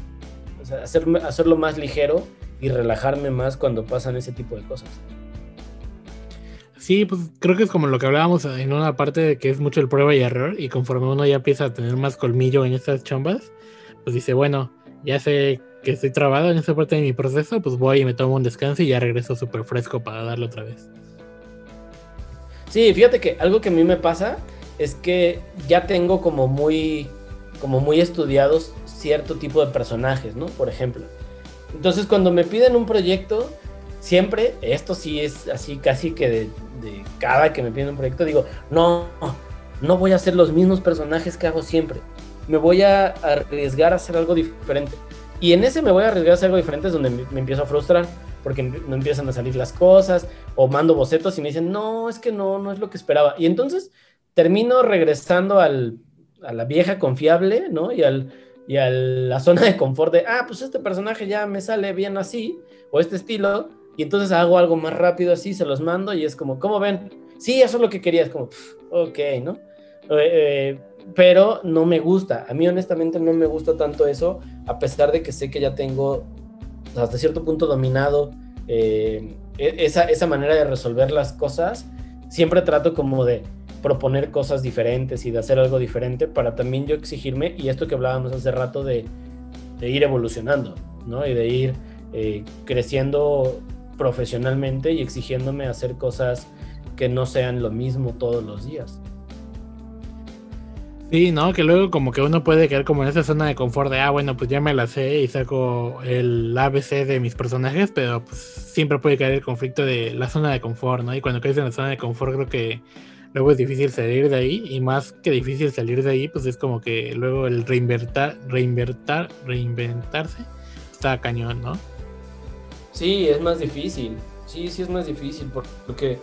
S4: o sea, hacerlo más ligero y relajarme más cuando pasan ese tipo de cosas.
S3: Sí, pues creo que es como lo que hablábamos en una parte de que es mucho el prueba y error y conforme uno ya empieza a tener más colmillo en estas chambas, pues dice, bueno, ya sé que estoy trabado en esa parte de mi proceso, pues voy y me tomo un descanso y ya regreso súper fresco para darlo otra vez.
S4: Sí, fíjate que algo que a mí me pasa es que ya tengo como muy, como muy estudiados cierto tipo de personajes, ¿no? Por ejemplo. Entonces cuando me piden un proyecto, siempre, esto sí es así casi que de, cada que me piden un proyecto, digo, no, no voy a hacer los mismos personajes que hago siempre. Me voy a arriesgar a hacer algo diferente. Y en ese me voy a arriesgar a hacer algo diferente es donde me, empiezo a frustrar porque no empiezan a salir las cosas o mando bocetos y me dicen, no, es que no, no es lo que esperaba. Y entonces termino regresando al, a la vieja confiable, ¿no? Y, al, y a la zona de confort de, ah, pues este personaje ya me sale bien así, o este estilo, y entonces hago algo más rápido así, se los mando y es como, ¿cómo ven? Sí, eso es lo que quería, es como, ok, ¿no? Eh, eh, pero no me gusta, a mí honestamente no me gusta tanto eso, a pesar de que sé que ya tengo hasta cierto punto dominado eh, e-, esa, esa manera de resolver las cosas, siempre trato como de proponer cosas diferentes y de hacer algo diferente para también yo exigirme, y esto que hablábamos hace rato de, ir evolucionando, ¿no? Y de ir creciendo profesionalmente y exigiéndome hacer cosas que no sean lo mismo todos los días.
S3: Sí, ¿no? Que luego como que uno puede quedar como en esa zona de confort de, ah, bueno, pues ya me la sé y saco el ABC de mis personajes, pero pues siempre puede caer el conflicto de la zona de confort, ¿no? Y cuando caes en la zona de confort creo que luego es difícil salir de ahí y más que difícil salir de ahí, pues es como que luego el reinvertar, reinvertar, reinventarse está cañón, ¿no?
S4: Sí, es más difícil. Sí, sí es más difícil porque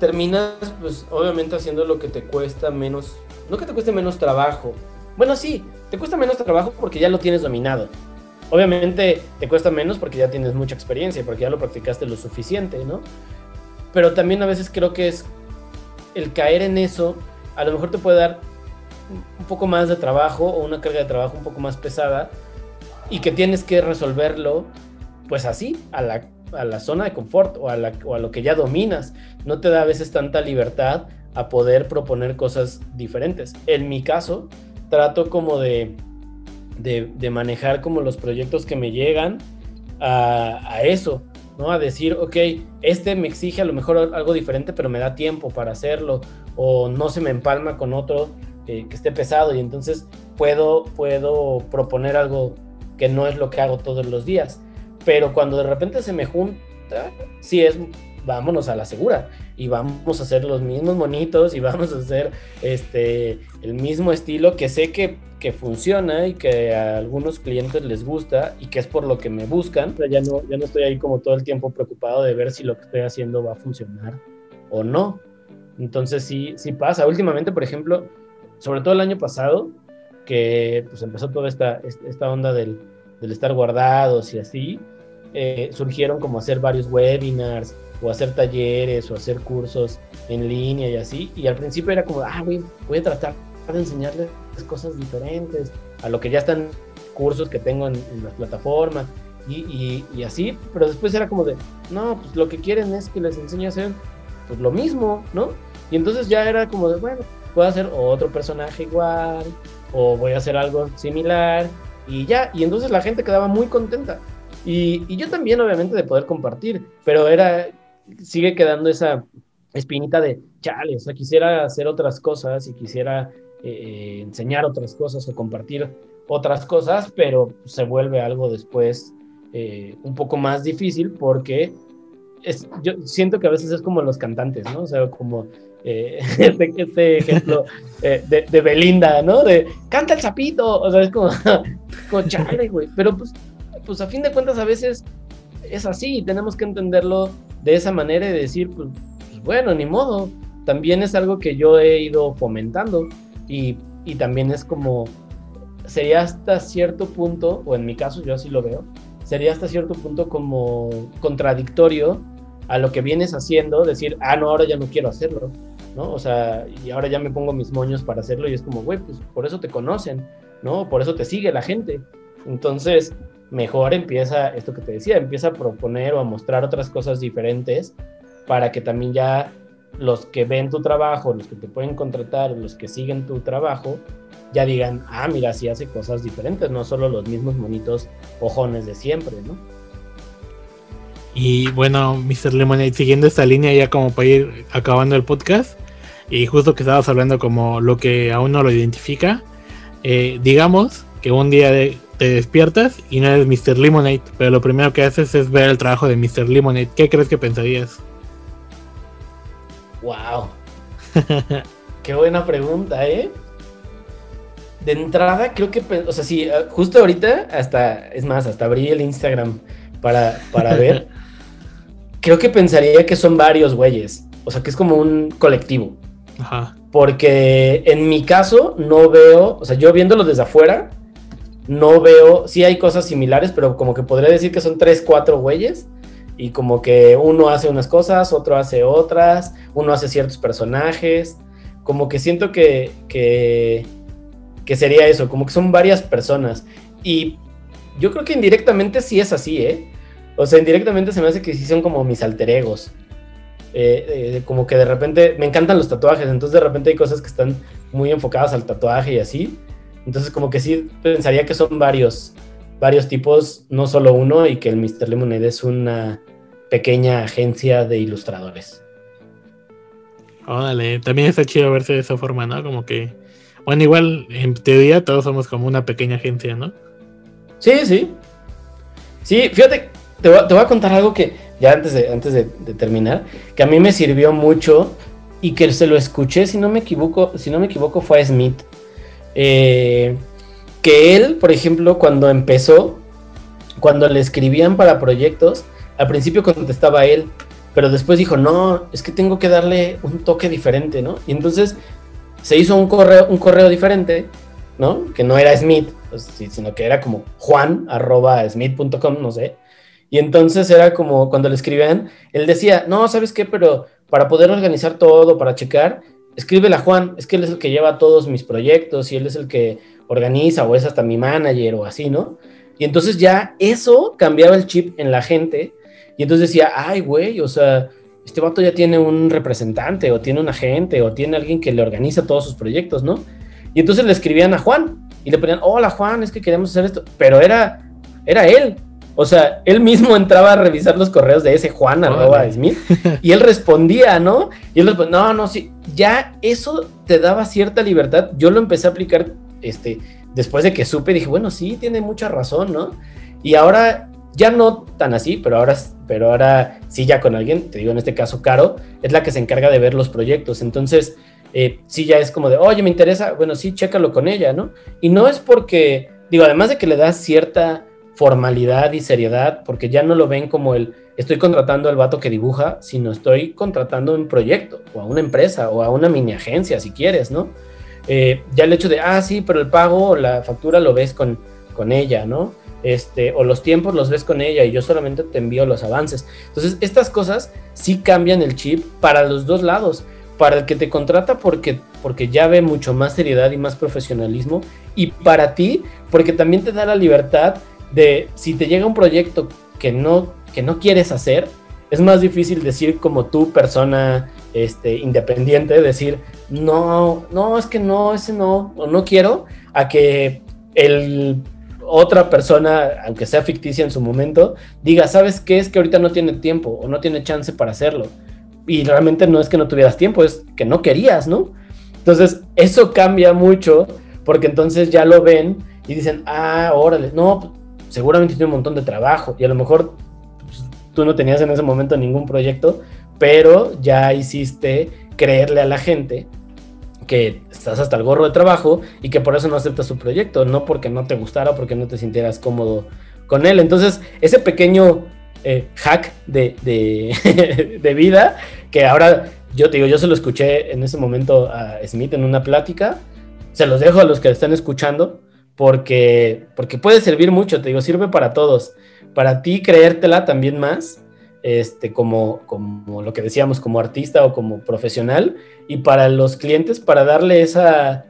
S4: terminas, pues, obviamente haciendo lo que te cuesta menos, no que te cueste menos trabajo. Bueno, sí, te cuesta menos trabajo porque ya lo tienes dominado. Obviamente te cuesta menos porque ya tienes mucha experiencia, porque ya lo practicaste lo suficiente, ¿no? Pero también a veces creo que es el caer en eso, a lo mejor te puede dar un poco más de trabajo o una carga de trabajo un poco más pesada y que tienes que resolverlo pues así, a la, a la zona de confort o a, la, o a lo que ya dominas. No te da a veces tanta libertad a poder proponer cosas diferentes. En mi caso, trato como de, de, manejar como los proyectos que me llegan a, a, eso, ¿no? A decir, ok, este me exige a lo mejor algo diferente, pero me da tiempo para hacerlo, o no se me empalma con otro que esté pesado y entonces puedo, puedo proponer algo que no es lo que hago todos los días pero cuando de repente se me junta, sí es, vámonos a la segura y vamos a hacer los mismos monitos y vamos a hacer este, el mismo estilo que sé que, que funciona y que a algunos clientes les gusta y que es por lo que me buscan. Ya no, ya no estoy ahí como todo el tiempo preocupado de ver si lo que estoy haciendo va a funcionar o no. Entonces sí, sí pasa. Últimamente, por ejemplo, sobre todo el año pasado, que pues empezó toda esta, esta onda del, del estar guardados y así, eh, surgieron como hacer varios webinars o hacer talleres o hacer cursos en línea y así. Y al principio era como, ah, voy, voy a tratar de enseñarles cosas diferentes a lo que ya están cursos que tengo en, las plataformas y, y, así. Pero después era como de, no, pues lo que quieren es que les enseñe a hacer pues lo mismo, ¿no? Y entonces ya era como de, bueno, puedo hacer otro personaje igual o voy a hacer algo similar y ya. Y entonces la gente quedaba muy contenta. Y, yo también, obviamente, de poder compartir, pero era, sigue quedando esa espinita de, chale, o sea, quisiera hacer otras cosas y quisiera eh, enseñar otras cosas o compartir otras cosas, pero se vuelve algo después eh, un poco más difícil porque es, yo siento que a veces es como los cantantes, ¿no? O sea, como eh, <laughs> este, este, ejemplo eh, de, Belinda, ¿no? De canta el sapito, o sea, es como, <laughs> como chale, güey. Pero pues, pues a fin de cuentas a veces es así y tenemos que entenderlo de esa manera y decir, pues, pues bueno, ni modo. También es algo que yo he ido fomentando y, y también es como, sería hasta cierto punto, o en mi caso yo así lo veo, sería hasta cierto punto como contradictorio a lo que vienes haciendo, decir, ah, no, ahora ya no quiero hacerlo, ¿no? O sea, y ahora ya me pongo mis moños para hacerlo y es como, güey, pues por eso te conocen, ¿no? Por eso te sigue la gente. Entonces, mejor empieza esto que te decía, empieza a proponer o a mostrar otras cosas diferentes para que también ya los que ven tu trabajo, los que te pueden contratar, los que siguen tu trabajo, ya digan, ah, mira, sí hace cosas diferentes, no solo los mismos monitos ojones de siempre, ¿no?
S3: Y bueno, Mr. Lemonade, siguiendo esta línea ya como para ir acabando el podcast, y justo que estabas hablando como lo que a uno lo identifica, eh, digamos que un día te despiertas y no eres Mr. Lemonade, pero lo primero que haces es ver el trabajo de Mr. Lemonade. ¿Qué crees que pensarías?
S4: Wow. Qué buena pregunta, ¿eh? De entrada, creo que, o sea, sí, eh, justo ahorita, hasta, es más, hasta abrí el Instagram para, para ver. <laughs> creo que pensaría que son varios güeyes. O sea, que es como un colectivo. Ajá. Porque en mi caso no veo, o sea, yo viéndolo desde afuera, no veo, sí hay cosas similares, pero como que podría decir que son tres, cuatro güeyes. Y como que uno hace unas cosas, otro hace otras, uno hace ciertos personajes. Como que siento que, que, que sería eso, como que son varias personas. Y yo creo que indirectamente sí es así, ¿eh? O sea, indirectamente se me hace que sí son como mis alter egos. Eh, eh, como que de repente me encantan los tatuajes, entonces de repente hay cosas que están muy enfocadas al tatuaje y así. Entonces como que sí pensaría que son varios, varios tipos, no solo uno, y que el Mr. Lemonade es una pequeña agencia de ilustradores.
S3: Órale, también está chido verse de esa forma, ¿no? Como que bueno, igual en teoría todos somos como una pequeña agencia, ¿no?
S4: Sí, sí. Sí, fíjate, te voy, a contar algo que ya antes, de, antes de, terminar, que a mí me sirvió mucho y que se lo escuché, si no me equivoco, si no me equivoco, fue a Smith. Eh, que él, por ejemplo, cuando empezó, cuando le escribían para proyectos, al principio contestaba él, pero después dijo, no, es que tengo que darle un toque diferente, ¿no? Y entonces se hizo un correo, un correo diferente, ¿no? Que no era Smith, pues, sino que era como juan no sé. Y entonces era como cuando le escribían, él decía, no, ¿sabes qué? Pero para poder organizar todo, para checar, escríbele a Juan, es que él es el que lleva todos mis proyectos y él es el que organiza o es hasta mi manager o así, ¿no? Y entonces ya eso cambiaba el chip en la gente y entonces decía, ay, güey, o sea, este vato ya tiene un representante o tiene un agente o tiene alguien que le organiza todos sus proyectos, ¿no? Y entonces le escribían a Juan y le ponían, hola Juan, es que queremos hacer esto, pero era, era él. O sea, él mismo <laughs> entraba a revisar los correos de ese Juan arroba Smith y él respondía, ¿no? Y él respondía, no, no, sí, ya eso te daba cierta libertad. Yo lo empecé a aplicar este, después de que supe, dije, bueno, sí, tiene mucha razón, ¿no? Y ahora ya no tan así, pero ahora, pero ahora sí ya con alguien, te digo en este caso Caro, es la que se encarga de ver los proyectos. Entonces, eh, sí ya es como de, oye, me interesa, bueno, sí, chécalo con ella, ¿no? Y no es porque, digo, además de que le das cierta formalidad y seriedad, porque ya no lo ven como el, estoy contratando al vato que dibuja, sino estoy contratando un proyecto, o a una empresa, o a una mini agencia, si quieres, ¿no? Eh, ya el hecho de, ah, sí, pero el pago o la factura lo ves con, con ella, ¿no? este, o los tiempos los ves con ella y yo solamente te envío los avances. Entonces, estas cosas sí cambian el chip para los dos lados. Para el que te contrata porque, porque ya ve mucho más seriedad y más profesionalismo. Y para ti, porque también te da la libertad de, si te llega un proyecto que no, que no quieres hacer, es más difícil decir como tú, persona este, independiente, decir, no, no, es que no, ese no, o no quiero, a que el otra persona, aunque sea ficticia en su momento, diga, ¿sabes qué? Es que ahorita no tiene tiempo o no tiene chance para hacerlo. Y realmente no es que no tuvieras tiempo, es que no querías, ¿no? Entonces, eso cambia mucho porque entonces ya lo ven y dicen, ah, órale, no, seguramente tiene un montón de trabajo y a lo mejor pues, tú no tenías en ese momento ningún proyecto, pero ya hiciste creerle a la gente que estás hasta el gorro de trabajo y que por eso no aceptas su proyecto, no porque no te gustara porque no te sintieras cómodo con él. Entonces, ese pequeño eh, hack de, <laughs> de, vida, que ahora yo te digo, yo se lo escuché en ese momento a Smith en una plática, se los dejo a los que están escuchando, porque, porque puede servir mucho, te digo, sirve para todos. Para ti creértela también más, este, como, como lo que decíamos, como artista o como profesional, y para los clientes, para darle esa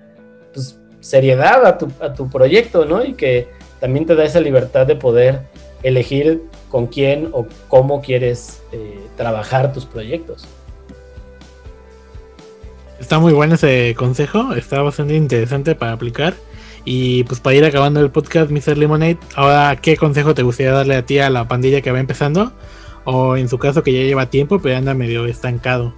S4: pues, seriedad a tu, a tu proyecto, ¿no? Y que también te da esa libertad de poder elegir con quién o cómo quieres eh, trabajar tus proyectos.
S3: Está muy bueno ese consejo, está bastante interesante para aplicar. Y pues para ir acabando el podcast, Mr. Lemonade, ahora, ¿qué consejo te gustaría darle a ti a la pandilla que va empezando? O en su caso que ya lleva tiempo, pero anda medio estancado.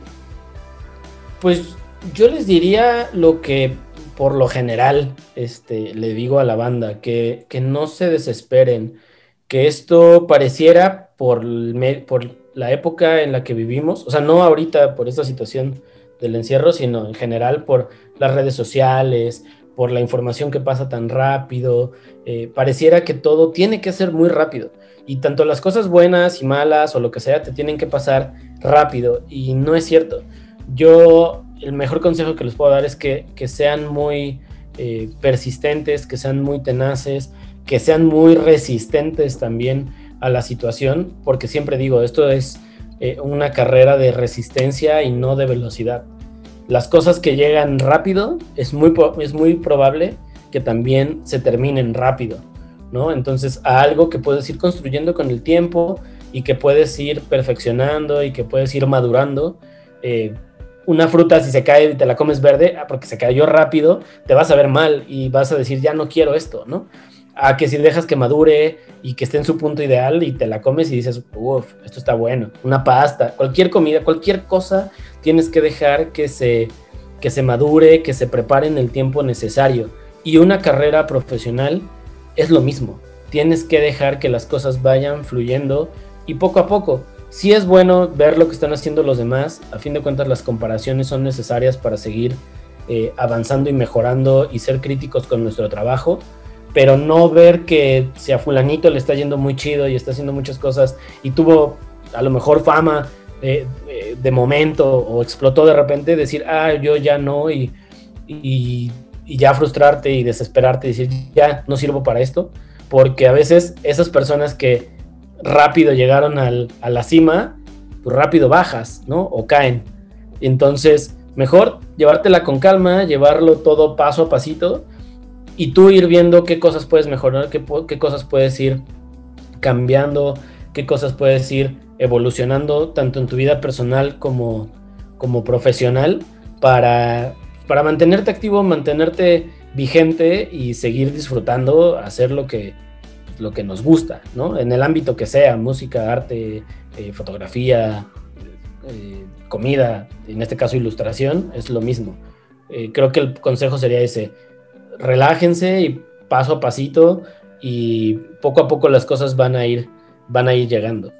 S4: Pues yo les diría lo que por lo general este, le digo a la banda, que, que no se desesperen, que esto pareciera por, por la época en la que vivimos, o sea, no ahorita por esta situación del encierro, sino en general por las redes sociales, por la información que pasa tan rápido, eh, pareciera que todo tiene que ser muy rápido. Y tanto las cosas buenas y malas o lo que sea te tienen que pasar rápido. Y no es cierto. Yo el mejor consejo que les puedo dar es que, sean muy eh, persistentes, que sean muy tenaces, que sean muy resistentes también a la situación, porque siempre digo, esto es eh, una carrera de resistencia y no de velocidad. Las cosas que llegan rápido es muy, es muy probable que también se terminen rápido, ¿no? Entonces, a algo que puedes ir construyendo con el tiempo y que puedes ir perfeccionando y que puedes ir madurando. Eh, una fruta, si se cae y te la comes verde, ah, porque se cayó rápido, te vas a ver mal y vas a decir, ya no quiero esto, ¿no? A que si dejas que madure y que esté en su punto ideal y te la comes y dices, uff, esto está bueno, una pasta, cualquier comida, cualquier cosa, tienes que dejar que se, que se madure, que se prepare en el tiempo necesario. Y una carrera profesional es lo mismo, tienes que dejar que las cosas vayan fluyendo y poco a poco. Si es bueno ver lo que están haciendo los demás, a fin de cuentas las comparaciones son necesarias para seguir eh, avanzando y mejorando y ser críticos con nuestro trabajo, pero no ver que si a fulanito le está yendo muy chido y está haciendo muchas cosas y tuvo a lo mejor fama de, momento o explotó de repente, decir, ah, yo ya no y, y, ya frustrarte y desesperarte decir, ya no sirvo para esto, porque a veces esas personas que rápido llegaron al, a la cima, pues rápido bajas, ¿no? O caen. Entonces, mejor llevártela con calma, llevarlo todo paso a pasito y tú ir viendo qué cosas puedes mejorar, qué, qué cosas puedes ir cambiando, qué cosas puedes ir evolucionando, tanto en tu vida personal como, como profesional, para, para mantenerte activo, mantenerte vigente y seguir disfrutando, hacer lo que, lo que nos gusta, ¿no? En el ámbito que sea, música, arte, eh, fotografía, eh, comida, en este caso ilustración, es lo mismo. Eh, creo que el consejo sería ese, relájense y paso a pasito y poco a poco las cosas van a ir, van a ir llegando.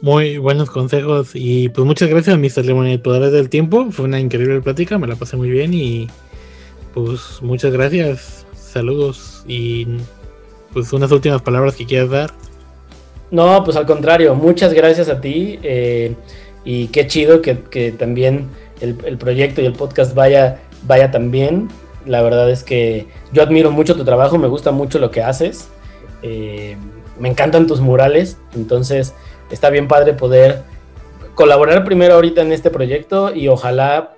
S3: Muy buenos consejos y pues muchas gracias Mr. Lemonade por darle el tiempo. Fue una increíble plática, me la pasé muy bien y pues muchas gracias. Saludos y pues unas últimas palabras que quieras dar.
S4: No, pues al contrario, muchas gracias a ti eh, y qué chido que, también el, el, proyecto y el podcast vaya vaya también. La verdad es que yo admiro mucho tu trabajo, me gusta mucho lo que haces. Eh, me encantan tus murales, entonces está bien padre poder colaborar primero ahorita en este proyecto y ojalá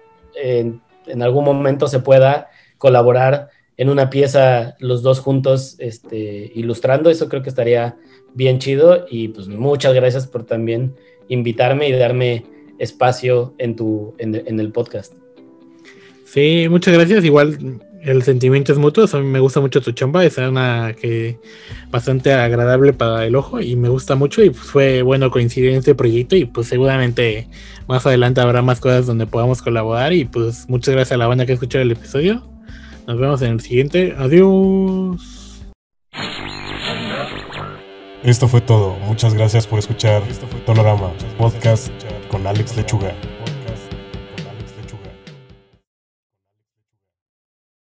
S4: en algún momento se pueda colaborar en una pieza los dos juntos este, ilustrando. Eso creo que estaría bien chido y pues muchas gracias por también invitarme y darme espacio en, tu, en el podcast.
S3: Sí, muchas gracias. Igual el sentimiento es mutuo. A mí me gusta mucho tu chamba. Es una que bastante agradable para el ojo y me gusta mucho. Y pues fue bueno coincidir en este proyecto. Y pues seguramente más adelante habrá más cosas donde podamos colaborar. Y pues muchas gracias a la banda que escuchó el episodio. Nos vemos en el siguiente. Adiós.
S1: Esto fue todo. Muchas gracias por escuchar Tonorama, podcast con Alex Lechuga.